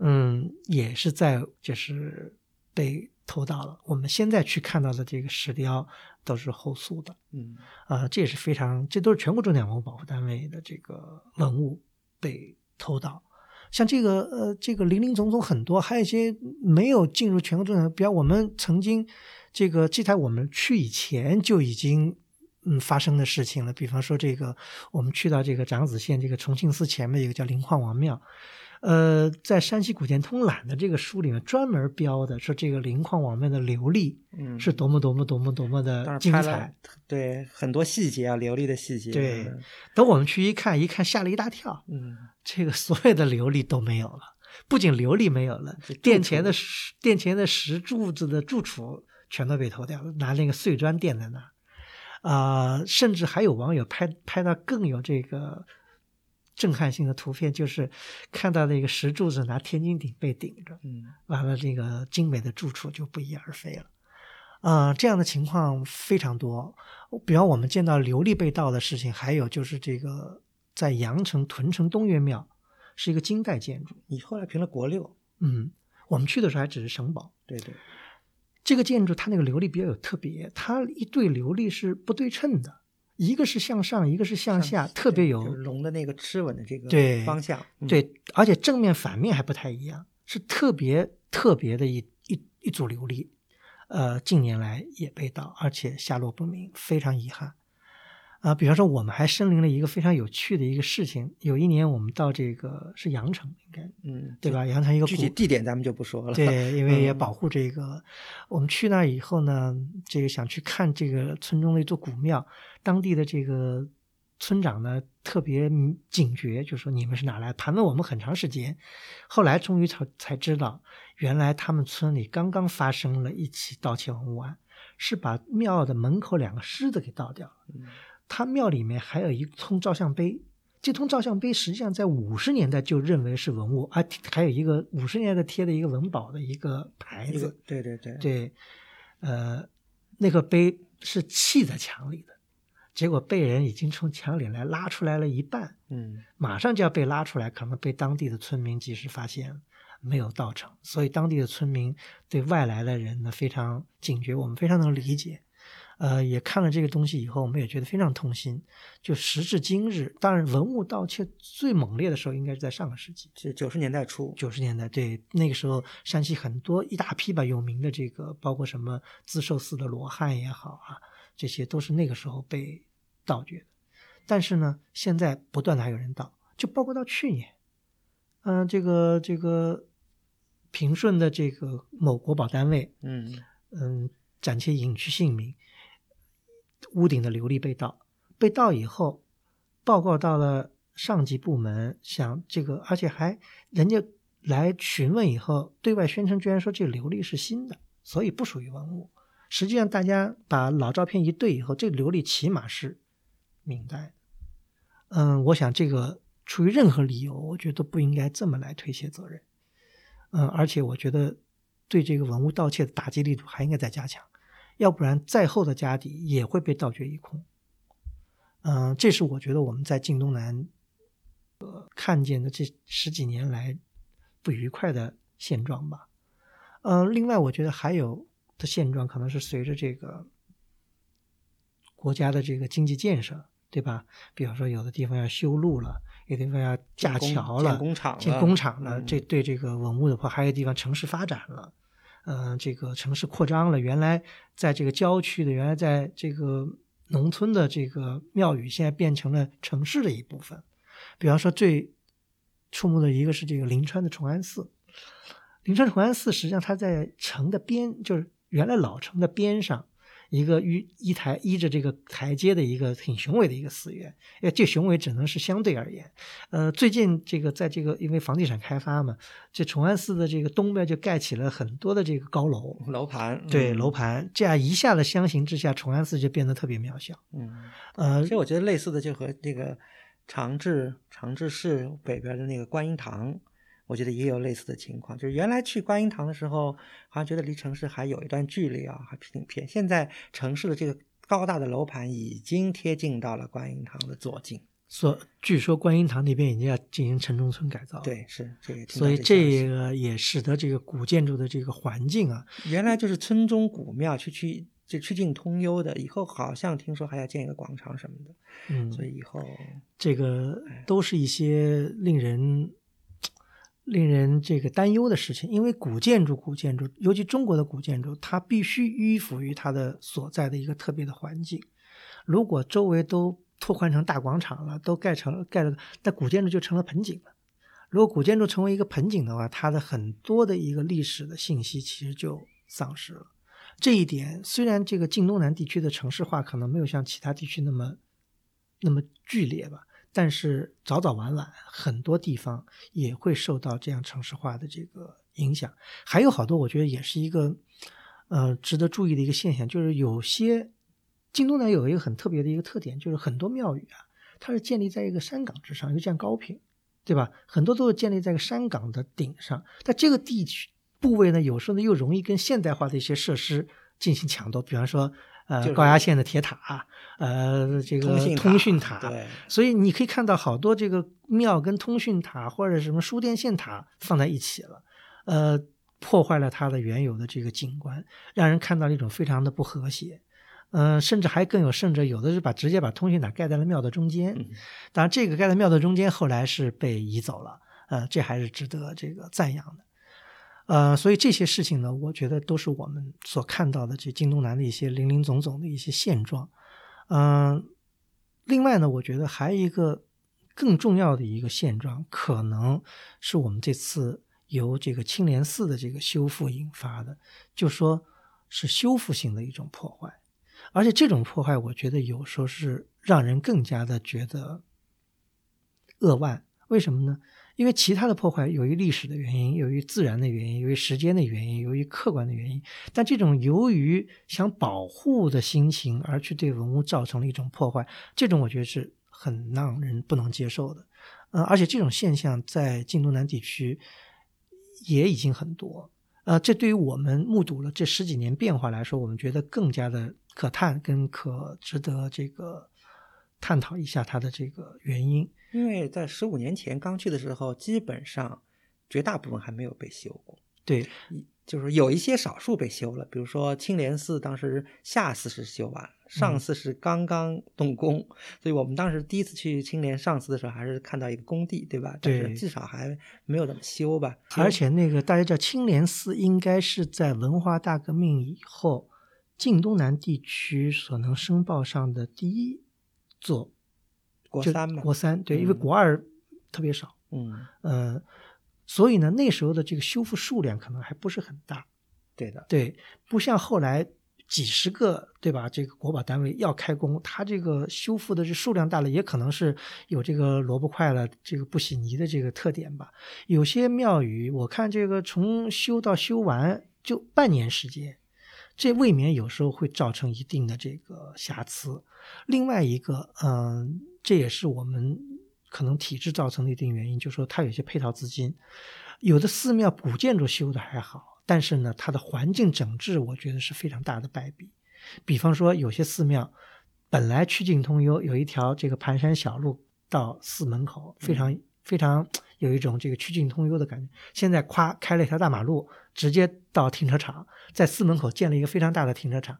嗯，也是在就是被偷到了。我们现在去看到的这个石雕都是后塑的，嗯啊、这也是非常，这都是全国重点文物保护单位的这个文物被偷盗。像这个呃，这个林林总总很多，还有一些没有进入全国重点，比方我们曾经这个这台我们去以前就已经嗯发生的事情了。比方说这个我们去到这个长子县这个重庆寺前面有个叫灵矿王庙，呃，在山西古建通览的这个书里面专门标的说这个磷矿网面的琉璃嗯，是多么多么多么多么的精彩。对很多细节啊，流利的细节。对等我们去一看，一看吓了一大跳，嗯这个所有的琉璃都没有了，不仅琉璃没有了殿前的石殿前的石柱子的柱础全都被偷掉了，拿那个碎砖垫在那儿。啊、甚至还有网友拍拍到更有这个震撼性的图片，就是看到那个石柱子拿天津顶被顶着，嗯完了这个精美的住处就不翼而飞了。啊、这样的情况非常多。比方我们见到琉璃被盗的事情，还有就是这个在阳城屯城东岳庙是一个金代建筑，你后来评了国六，嗯，我们去的时候还只是省保。对对，这个建筑它那个琉璃比较有特别，它一对琉璃是不对称的，一个是向上，一个是向下，特别有就是龙的那个螭吻的这个对方向。嗯，对，而且正面反面还不太一样，是特别特别的一一一组琉璃，呃，近年来也被盗，而且下落不明，非常遗憾。啊、比方说我们还申领了一个非常有趣的一个事情，有一年我们到这个是阳城，应该嗯，对吧？阳城一个具体地点咱们就不说了。对，因为也嗯保护这个。我们去那儿以后呢，这个想去看这个村中的一座古庙，当地的这个村长呢特别警觉，就说你们是哪来？盘问我们很长时间，后来终于才才知道，原来他们村里刚刚发生了一起盗窃文物案，是把庙的门口两个狮子给盗掉了。嗯他庙里面还有一通照相碑，这通照相碑实际上在五十年代就认为是文物，啊还有一个五十年代贴的一个文保的一个牌子，对对对，对，呃，那个碑是砌在墙里的，结果被人已经从墙里来拉出来了一半，嗯。马上就要被拉出来，可能被当地的村民及时发现了，没有盗成，所以当地的村民对外来的人呢非常警觉，我们非常能理解。呃，也看了这个东西以后，我们也觉得非常痛心。就时至今日，当然文物盗窃最猛烈的时候，应该是在上个世纪，是九十年代初。九十年代，对，那个时候山西很多一大批吧有名的这个，包括什么自寿寺的罗汉也好啊，这些都是那个时候被盗掘的。但是呢，现在不断的还有人盗，就包括到去年，嗯、这个这个平顺的这个某国保单位，嗯嗯，暂且隐去姓名，屋顶的琉璃被盗，被盗以后，报告到了上级部门，想这个，而且还人家来询问以后，对外宣称居然说这琉璃是新的，所以不属于文物。实际上，大家把老照片一对以后，这个琉璃起码是明代。嗯，我想这个出于任何理由，我觉得都不应该这么来推卸责任。嗯，而且我觉得对这个文物盗窃的打击力度还应该再加强，要不然再厚的家底也会被盗掘一空。嗯，这是我觉得我们在晋东南呃看见的这十几年来不愉快的现状吧。嗯，另外我觉得还有的现状可能是随着这个国家的这个经济建设，对吧？比方说有的地方要修路了，有的地方要架桥了，建工厂建了工厂了，嗯这对这个文物的话，还有地方城市发展了，嗯、这个城市扩张了，原来在这个郊区的，原来在这个农村的这个庙宇，现在变成了城市的一部分。比方说最触目的一个是这个临川的崇安寺，临川崇安寺实际上它在城的边，就是原来老城的边上。一个依一台依着这个台阶的一个挺雄伟的一个寺院，呃，这雄伟只能是相对而言。呃，最近这个在这个因为房地产开发嘛，这崇安寺的这个东边就盖起了很多的这个高楼，楼盘，对嗯楼盘，这样一下子相形之下，崇安寺就变得特别渺小。嗯，呃其，实我觉得类似的就和这个长治长治市北边的那个观音堂，我觉得也有类似的情况。就是原来去观音堂的时候，好像觉得离城市还有一段距离啊，还挺偏。现在城市的这个高大的楼盘已经贴近到了观音堂的左近。所据说观音堂那边已经要进行城中村改造，，对，是这个。所以这这个也使得这个古建筑的这个环境啊，原来就是村中古庙，去去就曲径通幽的，以后好像听说还要建一个广场什么的，嗯，所以以后这个哎都是一些令人令人这个担忧的事情，因为古建筑，古建筑，尤其中国的古建筑，它必须迂腐于它的所在的一个特别的环境。如果周围都拓宽成大广场了，都盖成盖了，那古建筑就成了盆景了。如果古建筑成为一个盆景的话，它的很多的一个历史的信息其实就丧失了。这一点虽然这个晋东南地区的城市化可能没有像其他地区那么那么剧烈吧，但是早早晚晚很多地方也会受到这样城市化的这个影响。还有好多我觉得也是一个呃值得注意的一个现象，就是有些京东南有一个很特别的一个特点，就是很多庙宇啊，它是建立在一个山岗之上，又建高坪，对吧？很多都是建立在一个山岗的顶上，但这个地区部位呢，有时候呢又容易跟现代化的一些设施进行抢夺，比方说呃、就是高压线的铁塔，呃这个通讯塔，对，所以你可以看到好多这个庙跟通讯塔或者什么输电线塔放在一起了，呃，破坏了它的原有的这个景观，让人看到了一种非常的不和谐。呃，甚至还更有甚者，有的是把直接把通讯塔盖在了庙的中间。嗯当然，这个盖在庙的中间，后来是被移走了。呃，这还是值得这个赞扬的。呃，所以这些事情呢，我觉得都是我们所看到的这京东南的一些林林总总的一些现状。嗯、另外呢，我觉得还有一个更重要的一个现状，可能是我们这次由这个青莲寺的这个修复引发的，就说是修复性的一种破坏，而且这种破坏，我觉得有时候是让人更加的觉得扼腕。为什么呢？因为其他的破坏由于历史的原因，由于自然的原因，由于时间的原因，由于客观的原因，但这种由于想保护的心情而去对文物造成了一种破坏，这种我觉得是很让人不能接受的。呃，而且这种现象在晋东南地区也已经很多。呃，这对于我们目睹了这十几年变化来说，我们觉得更加的可叹跟可值得这个探讨一下它的这个原因。因为在十五年前刚去的时候，基本上绝大部分还没有被修过。对，就是有一些少数被修了，比如说青莲寺当时下寺是修完了，上寺是刚刚动工，所以我们当时第一次去青莲上寺的时候，还是看到一个工地，对吧？对但是至少还没有怎么修吧。而且那个大家知道青莲寺应该是在文化大革命以后晋东南地区所能申报上的第一座就国三嘛，国三对，因为嗯国二特别少，嗯，呃，所以呢，那时候的这个修复数量可能还不是很大，对的，对，不像后来几十个，对吧？这个国保单位要开工，它这个修复的这数量大了，也可能是有这个萝卜快了，这个不洗泥的这个特点吧。有些庙宇，我看这个从修到修完就半年时间，这未免有时候会造成一定的这个瑕疵。另外一个，嗯，这也是我们可能体制造成的一定原因，就是说它有些配套资金，有的寺庙古建筑修的还好，但是呢，它的环境整治，我觉得是非常大的败笔。比方说，有些寺庙本来曲径通幽，有一条这个盘山小路到寺门口，非常、非常有一种这个曲径通幽的感觉。现在夸开了一条大马路，直接到停车场，在寺门口建了一个非常大的停车场。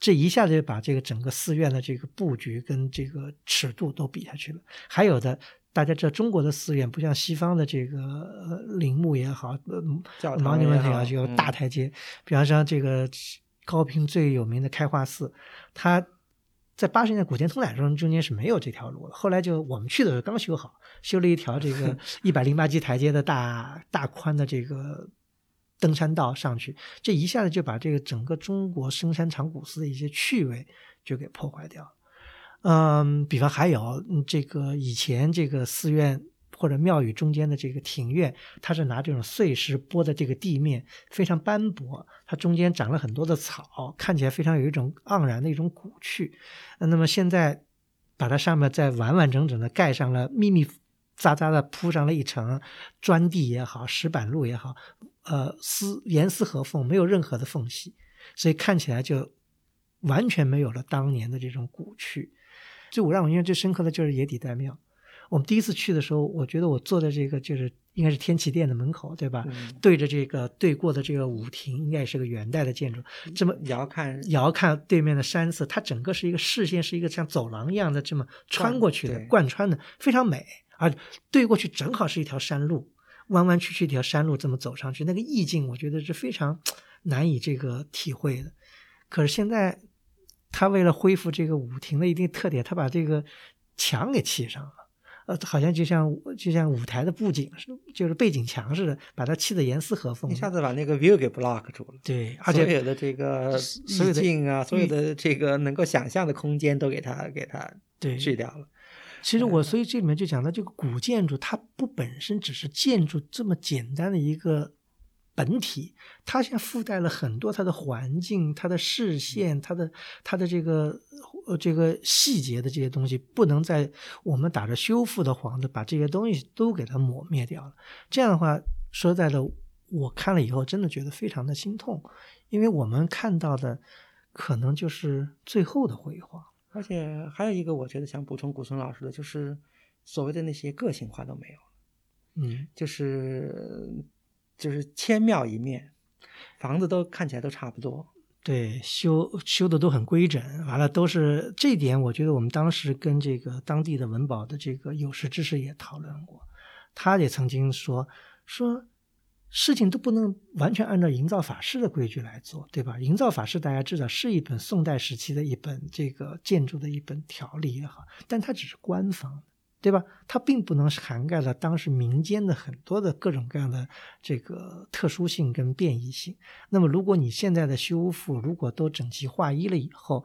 这一下子就把这个整个寺院的这个布局跟这个尺度都比下去了。还有的，大家知道中国的寺院不像西方的这个呃陵墓也好，呃教堂也好好，就大台阶。比方说这个高平最有名的开化寺，它在八十年代古田通览中中间是没有这条路了。后来就我们去的时候刚修好，修了一条这个 一百零八级台阶的大大宽的这个登山道上去，这一下子就把这个整个中国深山长谷寺的一些趣味就给破坏掉了。嗯，比方还有这个以前这个寺院或者庙宇中间的这个庭院，它是拿这种碎石拨的这个地面非常斑驳，它中间长了很多的草，看起来非常有一种盎然的一种古趣。那么现在把它上面再完完整整的盖上了，密密匝匝的铺上了一层砖地也好，石板路也好，呃，丝严丝合缝，没有任何的缝隙，所以看起来就完全没有了当年的这种古趣。最我让我印象最深刻的就是野底代庙。我们第一次去的时候，我觉得我坐在这个就是应该是天启殿的门口，对吧？嗯对着这个对过的这个舞亭，应该也是个元代的建筑，这么遥看遥看对面的山色，它整个是一个视线是一个像走廊一样的这么穿过去的贯穿的，非常美。而对过去正好是一条山路，弯弯曲曲一条山路这么走上去，那个意境我觉得是非常难以这个体会的。可是现在他为了恢复这个舞亭的一定特点，他把这个墙给砌上了。呃，好像就像就像舞台的布景是，就是背景墙似的，把它砌得严丝合缝一。下子把那个 view 给 block 住了。对，而且所有的这个意境啊，所有的这个能够想象的空间都给它给它对去掉了。其实我所以这里面就讲到这个古建筑，它不本身只是建筑这么简单的一个本体，它现在附带了很多它的环境、它的视线、它的它的这个呃这个细节的这些东西，不能在我们打着修复的幌子把这些东西都给它抹灭掉了。这样的话，说实在的，我看了以后真的觉得非常的心痛，因为我们看到的可能就是最后的辉煌。而且还有一个，我觉得想补充古村老师的，就是所谓的那些个性化都没有，嗯，就是就是千庙一面，房子都看起来都差不多。对，修修的都很规整，完了都是这一点，我觉得我们当时跟这个当地的文保的这个有识之士也讨论过，他也曾经说说事情都不能完全按照营造法式的规矩来做，对吧？营造法式大家知道是一本宋代时期的一本这个建筑的一本条例也好，但它只是官方。对吧？它并不能涵盖了当时民间的很多的各种各样的这个特殊性跟变异性。那么，如果你现在的修复如果都整齐划一了以后，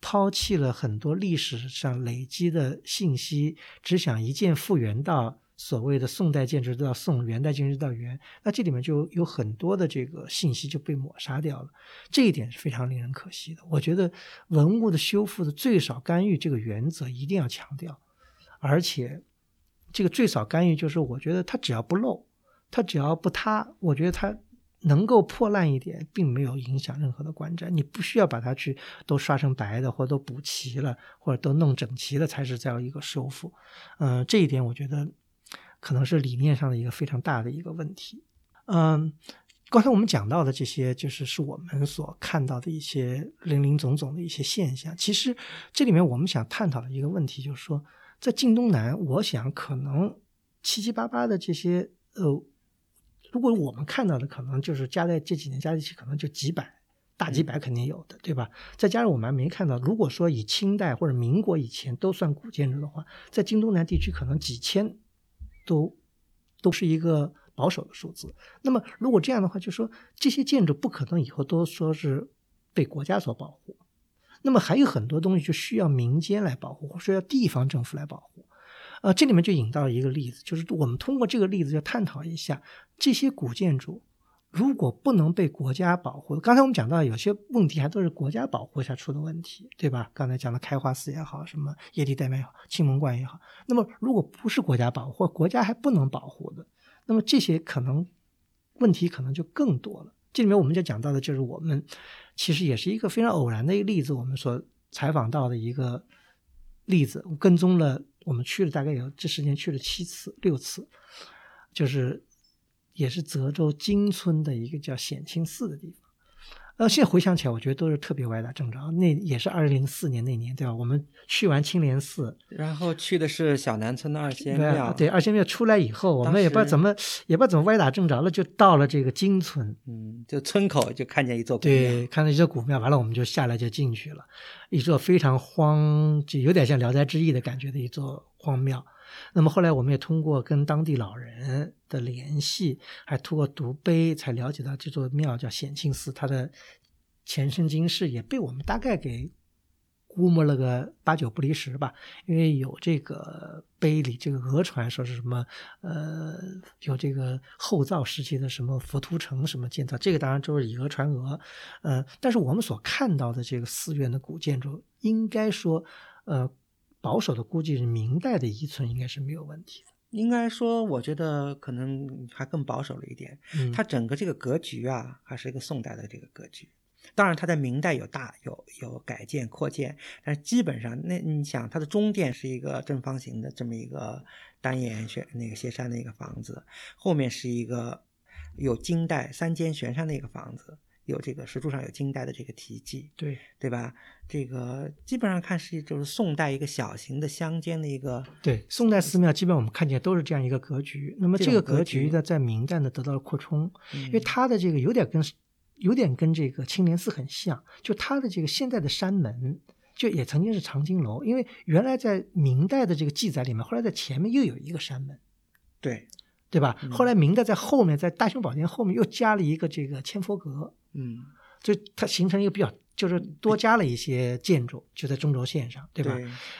抛弃了很多历史上累积的信息，只想一键复原到所谓的宋代建筑到宋，元代建筑到元，那这里面就有很多的这个信息就被抹杀掉了。这一点是非常令人可惜的。我觉得文物的修复的最少干预这个原则一定要强调。而且，这个最少干预就是，我觉得它只要不漏，它只要不塌，我觉得它能够破烂一点，并没有影响任何的观瞻。你不需要把它去都刷成白的，或者都补齐了，或者都弄整齐了，才是叫一个修复。嗯、这一点我觉得可能是理念上的一个非常大的一个问题。嗯、刚才我们讲到的这些，就是是我们所看到的一些零零总总的一些现象。其实这里面我们想探讨的一个问题，就是说，在晋东南，我想可能七七八八的这些，呃，如果我们看到的，可能就是加在这几年加在一起，可能就几百。大几百肯定有的，对吧？再加上我们还没看到，如果说以清代或者民国以前都算古建筑的话，在京东南地区可能几千都都是一个保守的数字。那么如果这样的话，就说这些建筑不可能以后都说是被国家所保护，那么还有很多东西就需要民间来保护，或者要地方政府来保护。呃，这里面就引到了一个例子，就是我们通过这个例子要探讨一下这些古建筑。如果不能被国家保护，刚才我们讲到有些问题还都是国家保护下出的问题，对吧？刚才讲的开化寺也好，什么耶地代庙也好，青门观也好，那么如果不是国家保护，国家还不能保护的，那么这些可能问题可能就更多了。这里面我们就讲到的就是我们其实也是一个非常偶然的一个例子，我们所采访到的一个例子，跟踪了我们去了大概有这十年去了七次六次，就是。也是泽州金村的一个叫显清寺的地方，呃，现在回想起来，我觉得都是特别歪打正着。那也是二零零四年那年，对吧？我们去完青莲寺，然后去的是小南村的二仙庙。对，二仙庙出来以后，我们也不知道怎么，也不知道怎么歪打正着了，就到了这个金村。嗯，就村口就看见一座古庙，对，看到一座古庙，完了我们就下来就进去了，一座非常荒，就有点像《聊斋志异》的感觉的一座荒庙。那么后来我们也通过跟当地老人的联系，还通过读碑，才了解到这座庙叫显庆寺，它的前生今世也被我们大概给估摸了个八九不离十吧。因为有这个碑里这个讹传说是什么，呃，有这个后赵时期的什么佛图城什么建造，这个当然都是以讹传讹，呃，但是我们所看到的这个寺院的古建筑，应该说，呃。保守的估计是明代的遗存应该是没有问题的。应该说，我觉得可能还更保守了一点。它整个这个格局啊，还是一个宋代的这个格局。当然，它在明代有大有有改建扩建，但是基本上，那你想，它的中殿是一个正方形的这么一个单檐悬那个斜山的一个房子，后面是一个有金带三间悬山的一个房子。有这个石柱上有金代的这个题记，对对吧？这个基本上看是就是宋代一个小型的乡间的一个。对，宋代寺庙基本我们看见都是这样一个格局。那么这个格局呢，在明代呢得到了扩充，因为它的这个有点跟有点跟这个青莲寺很像，就它的这个现在的山门就也曾经是长经楼，因为原来在明代的这个记载里面，后来在前面又有一个山门。对。对吧？后来明代在后面，在大雄宝殿后面又加了一个这个千佛阁，嗯，就它形成一个比较，就是多加了一些建筑，就在中轴线上，对吧？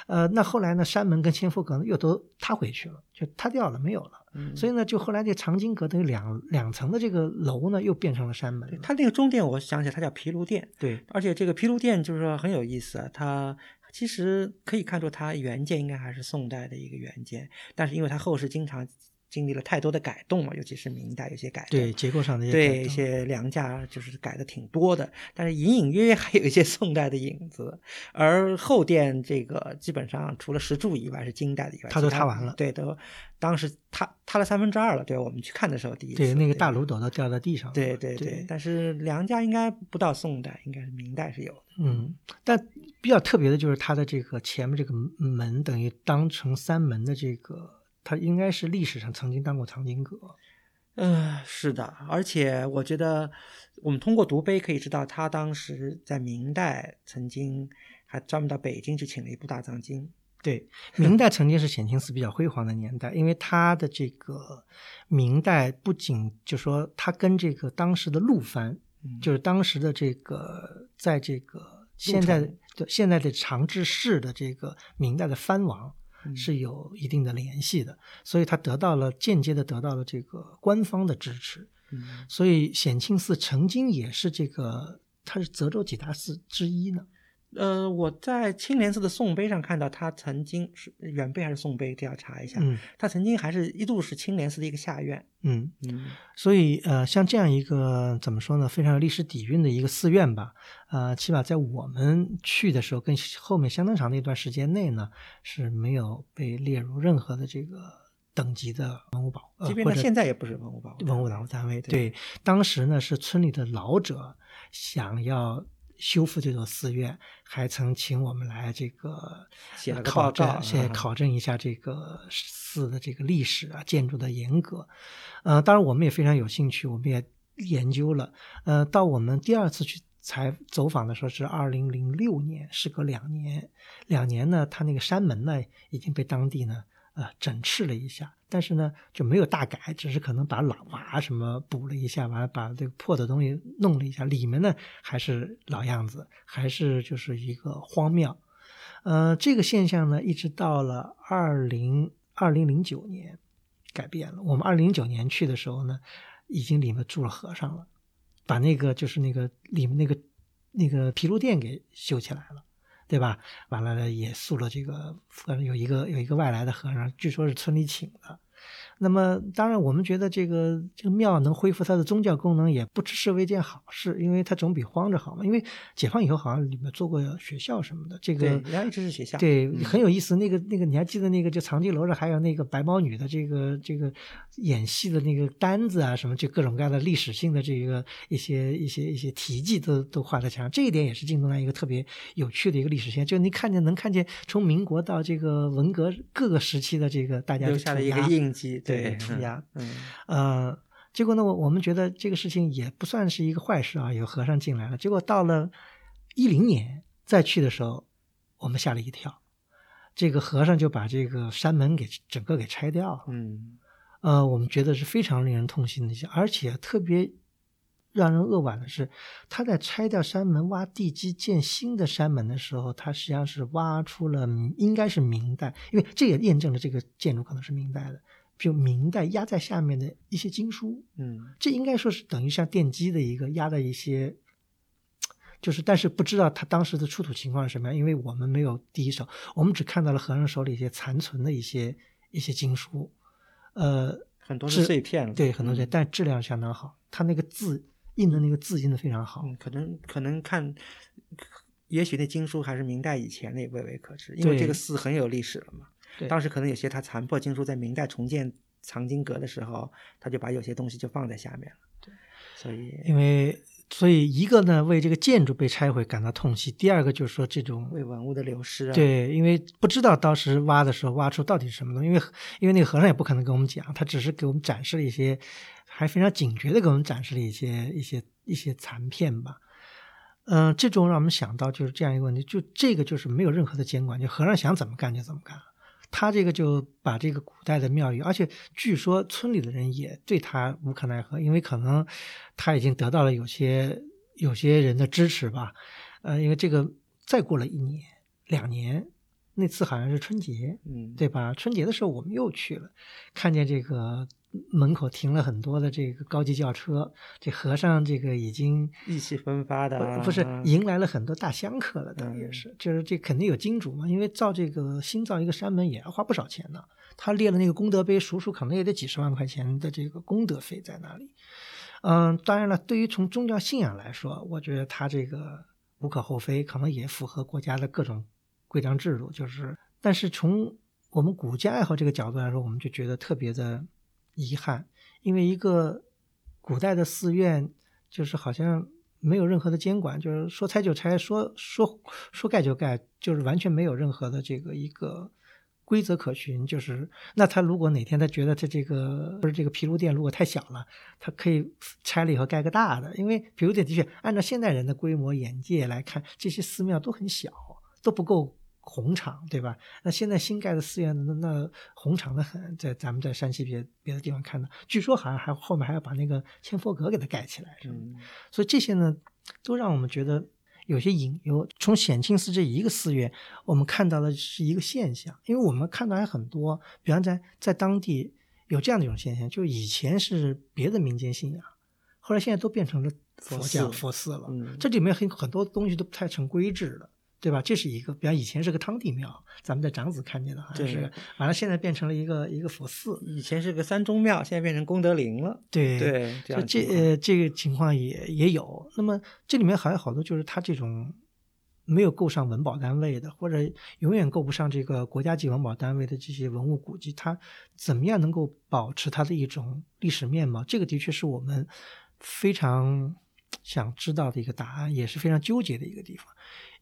呃，那后来呢，山门跟千佛阁又都塌回去了，就塌掉了，没有了。嗯所以呢，就后来这藏经阁等于两两层的这个楼呢，又变成了山门。它那个中殿，我想起，它叫毗卢殿。对，而且这个毗卢殿就是说很有意思啊，它其实可以看出它原件应该还是宋代的一个原件，但是因为它后世经常。经历了太多的改动嘛，尤其是明代有些改对结构上的对一些梁架就是改的挺多的，但是隐隐约约还有一些宋代的影子。而后殿这个基本上除了石柱以外是金代的以外，它都塌完了。对，都当时塌塌了三分之二了。对，我们去看的时候第一次，对那个大炉斗都掉在地上了。对对对，但是梁架应该不到宋代，应该是明代是有的。嗯，但比较特别的就是它的这个前面这个门等于当成三门的这个。它应该是历史上曾经当过藏经阁，嗯，是的，而且我觉得我们通过读碑可以知道，他当时在明代曾经还专门到北京去请了一部大藏经。对，明代曾经是显清寺比较辉煌的年代，因为它的这个明代不仅就说它跟这个当时的陆藩，就是当时的这个在这个现在的现在的长治市的这个明代的藩王。是有一定的联系的，所以他得到了间接的得到了这个官方的支持。嗯，所以显庆寺曾经也是这个，它是泽州几大寺之一呢。呃，我在青莲寺的宋碑上看到，他曾经是原碑还是宋碑，这要查一下。嗯，他曾经还是一度是青莲寺的一个下院。嗯嗯，所以呃，像这样一个怎么说呢，非常有历史底蕴的一个寺院吧，呃，起码在我们去的时候，跟后面相当长的一段时间内呢，是没有被列入任何的这个等级的文物保，呃、即便它现在也不是文物保护文物保护单位。对，当时呢是村里的老者想要修复这座寺院，还曾请我们来这个考证，写嗯考证一下这个寺的这个历史啊，建筑的严格。呃，当然我们也非常有兴趣，我们也研究了。呃，到我们第二次去采走访的时候是二零零六年，时隔两年。两年呢，他那个山门呢已经被当地呢呃整饬了一下，但是呢就没有大改，只是可能把老瓦什么补了一下，完了把这个破的东西弄了一下，里面呢还是老样子，还是就是一个荒庙。呃，这个现象呢，一直到了二零二零零九年改变了。我们二零零九年去的时候呢，已经里面住了和尚了，把那个就是那个里面那个那个毗卢殿给修起来了。对吧？完了呢也塑了这个，反正有一个有一个外来的和尚，据说是村里请的。那么，当然我们觉得这个这个庙能恢复它的宗教功能，也不只是为一件好事，因为它总比荒着好嘛。因为解放以后好像里面做过学校什么的，这个对，原来一直是学校，对，嗯很有意思。那个那个，你还记得那个就藏经楼上还有那个白毛女的这个这个演戏的那个单子啊，什么就各种各样的历史性的这个一些一些一些题记都都画在墙上。这一点也是晋东南一个特别有趣的一个历史现象，就你看见能看见从民国到这个文革各个时期的这个大家留下的一个印记，对涂涂鸦，嗯，呃，结果呢，我我们觉得这个事情也不算是一个坏事啊，有和尚进来了。结果到了一零年再去的时候，我们吓了一跳，这个和尚就把这个山门给整个给拆掉了。嗯呃，我们觉得是非常令人痛心的一件，而且特别让人扼腕的是，他在拆掉山门、挖地基建新的山门的时候，他实际上是挖出了应该是明代，因为这也验证了这个建筑可能是明代的，就明代压在下面的一些经书，嗯这应该说是等于像奠基的一个压的一些。就是，但是不知道他当时的出土情况是什么样，因为我们没有第一手，我们只看到了和尚手里一些残存的一些一些经书，呃，很多是碎片了，对，很多碎，嗯但质量相当好，他那个字印的那个字印的非常好，嗯，可能可能看，也许那经书还是明代以前的，未为可知，因为这个寺很有历史了嘛。对当时可能有些他残破经书，在明代重建藏经阁的时候，他就把有些东西就放在下面了。对，所以因为所以一个呢为这个建筑被拆毁感到痛惜，第二个就是说这种为文物的流失啊，，对，因为不知道当时挖的时候挖出到底是什么东西，因为因为那个和尚也不可能跟我们讲，他只是给我们展示了一些，还非常警觉的给我们展示了一些一些一些残片吧。嗯、这种让我们想到就是这样一个问题，就这个就是没有任何的监管，就和尚想怎么干就怎么干。他这个就把这个古代的庙宇，而且据说村里的人也对他无可奈何，因为可能他已经得到了有些有些人的支持吧。呃，因为这个再过了一年两年，那次好像是春节，嗯，对吧？春节的时候我们又去了，看见这个门口停了很多的这个高级轿车，这和尚这个已经意气风发的啊，不不是迎来了很多大香客了，等于嗯是，就是这肯定有金主嘛，因为造这个新造一个山门也要花不少钱呢。他列了那个功德碑，数数可能也得几十万块钱的这个功德费在那里。嗯，当然了，对于从宗教信仰来说，我觉得他这个无可厚非，可能也符合国家的各种规章制度。就是，但是从我们古建爱好这个角度来说，我们就觉得特别的遗憾，因为一个古代的寺院，就是好像没有任何的监管，就是说拆就拆，说说说盖就盖，就是完全没有任何的这个一个规则可循。就是那他如果哪天他觉得他这个不是这个毗卢殿如果太小了，他可以拆了以后盖个大的，因为毗卢殿的确按照现代人的规模眼界来看，这些寺庙都很小，都不够。红场对吧？那现在新盖的寺院，那那红场的很，在咱们在山西别别的地方看到，据说好像还后面还要把那个千佛阁给它盖起来，是吧。嗯所以这些呢，都让我们觉得有些隐忧。从显庆寺这一个寺院，我们看到的是一个现象，因为我们看到还很多，比方在在当地有这样的一种现象，就是以前是别的民间信仰，后来现在都变成了佛教佛寺佛寺了。嗯这里面很很多东西都不太成规制了。对吧？这是一个，比方以前是个汤地庙，咱们在长子看见的，好像是，完了现在变成了一个一个佛寺。以前是个三中庙，现在变成功德林了。对对，这呃这个情况也也有。那么这里面还有好多就是它这种没有够上文保单位的，或者永远够不上这个国家级文保单位的这些文物古迹，它怎么样能够保持它的一种历史面貌？这个的确是我们非常想知道的一个答案，也是非常纠结的一个地方。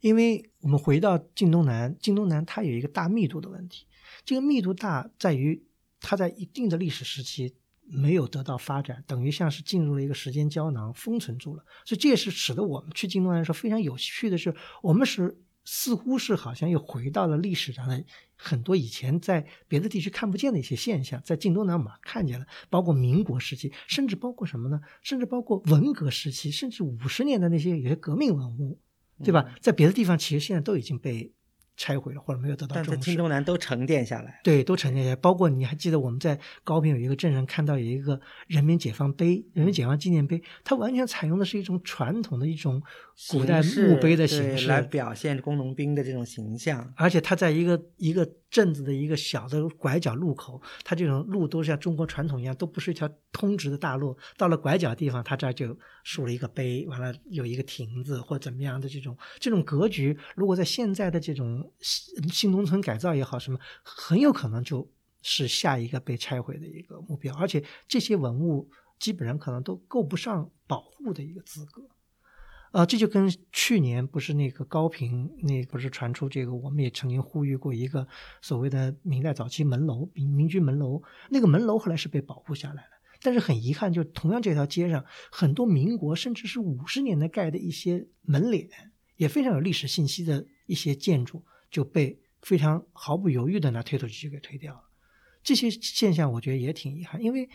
因为我们回到晋东南，晋东南它有一个大密度的问题，这个密度大在于它在一定的历史时期。没有得到发展，等于像是进入了一个时间胶囊，封存住了。所以这也是使得我们去京东南的时候非常有趣的是，我们是似乎是好像又回到了历史上的很多以前在别的地区看不见的一些现象，在晋东南我们看见了，包括民国时期，甚至包括什么呢？甚至包括文革时期，甚至五十年的那些有些革命文物，对吧？在别的地方其实现在都已经被。拆毁了或者没有得到重视，但在新东南都沉淀下来。对，都沉淀下来。包括你还记得我们在高平有一个镇上看到有一个人民解放碑、人民解放纪念碑，它完全采用的是一种传统的一种古代墓碑的形式来表现工农兵的这种形象。而且它在一个一个镇子的一个小的拐角路口，它这种路都是像中国传统一样，都不是一条通直的大路。到了拐角地方，它这儿就竖了一个碑，完了有一个亭子或怎么样的这种这种格局。如果在现在的这种新新农村改造也好，什么很有可能就是下一个被拆毁的一个目标，而且这些文物基本上可能都够不上保护的一个资格。呃，这就跟去年不是那个高平那不是传出这个，我们也曾经呼吁过一个所谓的明代早期门楼民民居门楼，那个门楼后来是被保护下来了，但是很遗憾，就同样这条街上很多民国甚至是五十年代盖的一些门脸，也非常有历史信息的一些建筑。就被非常毫不犹豫的拿推土机给推掉了，这些现象我觉得也挺遗憾，因为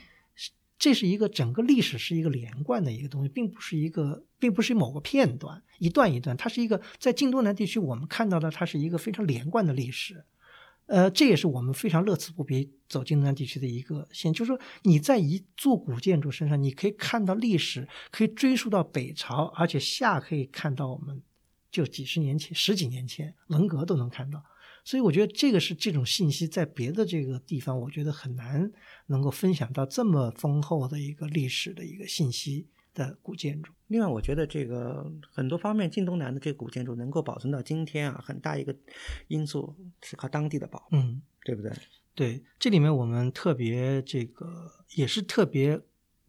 这是一个整个历史是一个连贯的一个东西，并不是一个，并不是某个片段一段一段，它是一个在晋东南地区我们看到的，它是一个非常连贯的历史，呃，这也是我们非常乐此不疲走晋东南地区的一个线，就是说你在一座古建筑身上，你可以看到历史，可以追溯到北朝，而且下可以看到我们。就几十年前、十几年前，文革都能看到，所以我觉得这个是这种信息在别的这个地方，我觉得很难能够分享到这么丰厚的一个历史的一个信息的古建筑。另外，我觉得这个很多方面，晋东南的这个古建筑能够保存到今天啊，很大一个因素是靠当地的保护，嗯，对不对？对，这里面我们特别这个也是特别。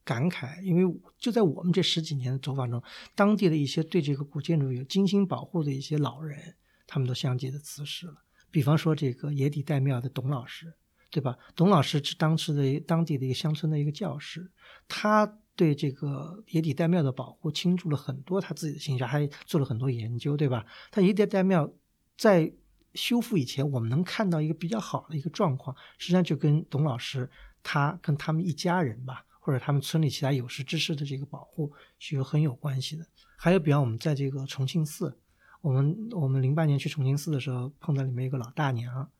感慨，因为就在我们这十几年的走访中，当地的一些对这个古建筑有精心保护的一些老人，他们都相继的辞世了。比方说这个野底岱庙的董老师，对吧？董老师是当时的当地的一个乡村的一个教师，他对这个野底岱庙的保护倾注了很多他自己的心血，还做了很多研究，对吧？他野底岱庙在修复以前，我们能看到一个比较好的一个状况，实际上就跟董老师他跟他们一家人吧。或者他们村里其他有识之士的这个保护是有很有关系的。还有，比方我们在这个重庆寺，我们我们零八年去重庆寺的时候，碰到里面一个老大娘。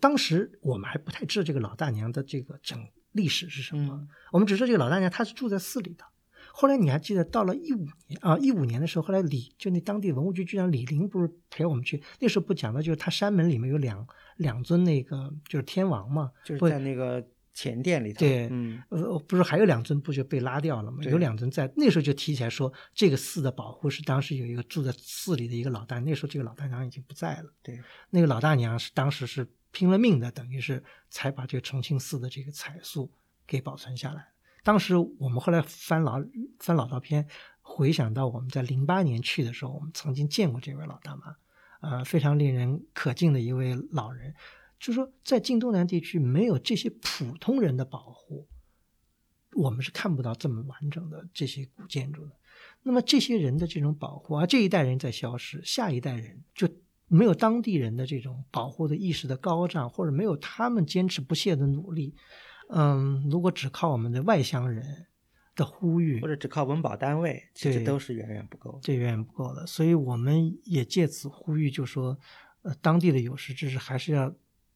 当时我们还不太知道这个老大娘的这个整历史是什么，我们只知道这个老大娘她是住在寺里的。后来你还记得，到了一五年啊，一五年的时候，后来李就那当地文物局局长李林不是陪我们去，那时候不讲的就是他山门里面有两两尊那个就是天王嘛，就是在那个。前殿里头，对，嗯，呃，不是还有两尊不就被拉掉了吗？有两尊在那时候就提起来说，这个寺的保护是当时有一个住在寺里的一个老大，那时候这个老大娘已经不在了。对，那个老大娘是当时是拼了命的，等于是才把这个重庆寺的这个彩塑给保存下来。当时我们后来翻老翻老照片，回想到我们在零八年去的时候，我们曾经见过这位老大妈，呃，非常令人可敬的一位老人。就是说，在晋东南地区没有这些普通人的保护，我们是看不到这么完整的这些古建筑的。那么这些人的这种保护，而这一代人在消失，下一代人就没有当地人的这种保护的意识的高涨，或者没有他们坚持不懈的努力。嗯，如果只靠我们的外乡人的呼吁，或者只靠文保单位，其实都是远远不够，这远远不够的。所以我们也借此呼吁，就说，呃，当地的有识之士还是要。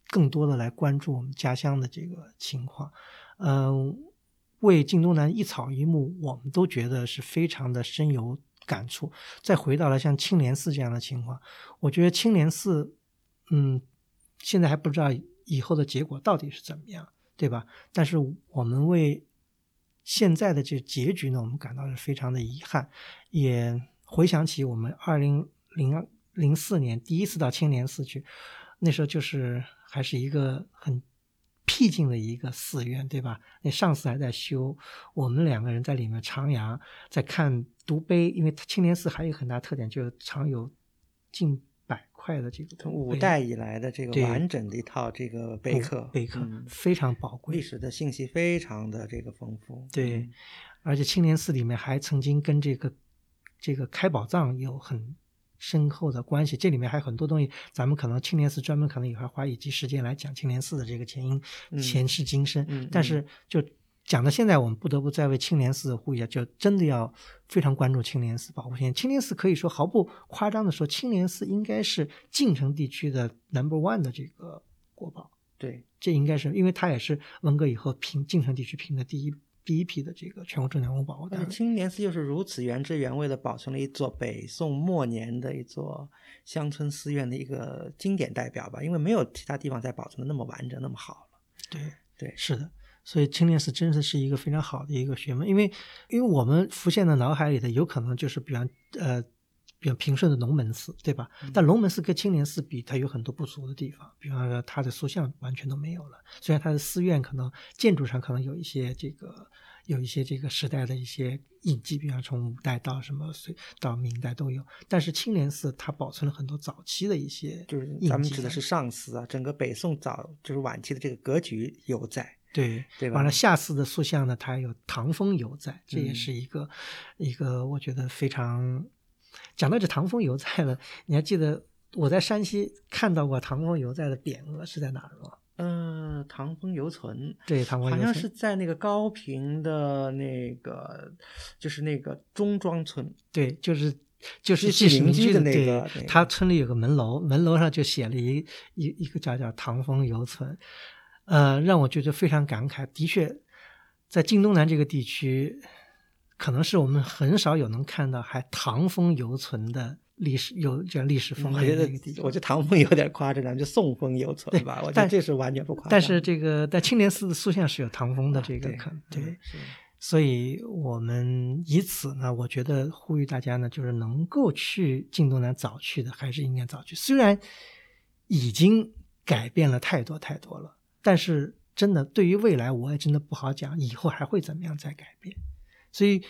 更多的来关注我们家乡的这个情况，嗯，为晋东南一草一木，我们都觉得是非常的深有感触。再回到了像青莲寺这样的情况，我觉得青莲寺，嗯，现在还不知道以后的结果到底是怎么样，对吧？但是我们为现在的这结局呢，我们感到是非常的遗憾，也回想起我们二零零零四年第一次到青莲寺去，那时候就是还是一个很僻静的一个寺院，对吧？那上司还在修，我们两个人在里面徜徉，在看读碑，因为青莲寺还有很大特点，就是藏有近百块的这个从五代以来的这个完整的一套这个碑刻，碑刻嗯非常宝贵历。史的信息非常的这个丰富。对嗯，而且青莲寺里面还曾经跟这个这个开宝藏有很深厚的关系。这里面还有很多东西，咱们可能青莲寺专门可能也会花一集时间来讲青莲寺的这个前因、嗯前世今生。嗯但是就讲到现在，我们不得不再为青莲寺呼吁一下，就真的要非常关注青莲寺保护青莲。青莲寺可以说毫不夸张的说，青莲寺应该是晋城地区的 number one 的这个国宝。对，这应该是因为它也是文革以后平晋城地区评的第一第一批的这个全国重点文物保护单位。青莲寺就是如此原汁原味的保存了一座北宋末年的一座乡村寺院的一个经典代表吧，因为没有其他地方再保存的那么完整、那么好了。对对是的。所以青莲寺真的是一个非常好的一个学问，因为因为我们浮现在脑海里的有可能就是比方呃，比方平顺的龙门寺，对吧？但龙门寺跟青莲寺比，它有很多不足的地方，比方说它的塑像完全都没有了。虽然它的寺院可能建筑上可能有一些这个有一些这个时代的一些印记，比方从五代到什么隋到明代都有，但是青莲寺它保存了很多早期的一些就是咱们指的是上寺啊，整个北宋早就是晚期的这个格局犹在。对对吧完了，下寺的塑像呢，它有唐风犹在，这也嗯是一个、一个我觉得非常。讲到这唐风犹在呢，你还记得我在山西看到过唐风犹在的匾额是在哪儿吗？嗯，唐风犹存，对，唐风好像是在那个高平的那个，就是那个中庄村。对，就是就是西西居邻居的那个那个他村里有个门楼，门楼上就写了一一一个叫叫唐风犹存，呃，让我觉得非常感慨。的确，在晋东南这个地区，可能是我们很少有能看到还唐风犹存的历史有这样历史风味我觉得。我觉得唐风有点夸张，咱们就宋风犹存吧。我觉得但这是完全不夸张。但是这个在青莲寺的塑像是有唐风的啊这个对可能对所以我们以此呢，我觉得呼吁大家呢，就是能够去晋东南早去的，还是应该早去。虽然已经改变了太多太多了，但是真的对于未来，我也真的不好讲，以后还会怎么样再改变。所以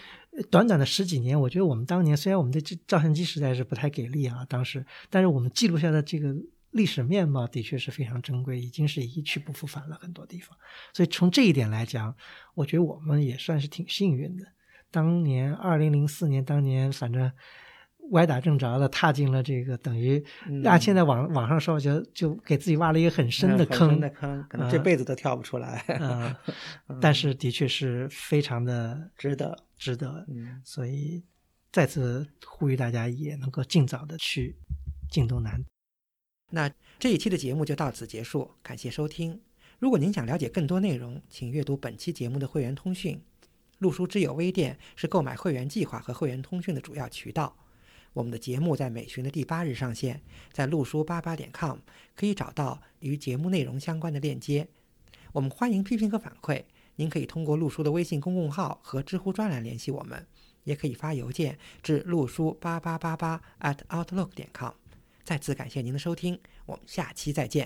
短短的十几年，我觉得我们当年虽然我们的照相机实在是不太给力啊，当时，但是我们记录下的这个历史面貌的确是非常珍贵，已经是一去不复返了很多地方。所以从这一点来讲，我觉得我们也算是挺幸运的。当年二零零四年，当年反正歪打正着的踏进了这个等于，嗯按现在网网上说，就就给自己挖了一个很深的嗯很坑，深的坑，可能这啊辈子都跳不出来。啊、但是的确是非常的值得。值得，嗯，所以再次呼吁大家也能够尽早的去进东南。那这一期的节目就到此结束，感谢收听。如果您想了解更多内容，请阅读本期节目的会员通讯。路书之友微店是购买会员计划和会员通讯的主要渠道。我们的节目在每旬的第八日上线，在陆书八八点 com 可以找到与节目内容相关的链接。我们欢迎批评和反馈，您可以通过陆书的微信公共号和知乎专栏联系我们，也可以发邮件至陆书八八八八 at outlook 点 com。再次感谢您的收听，我们下期再见。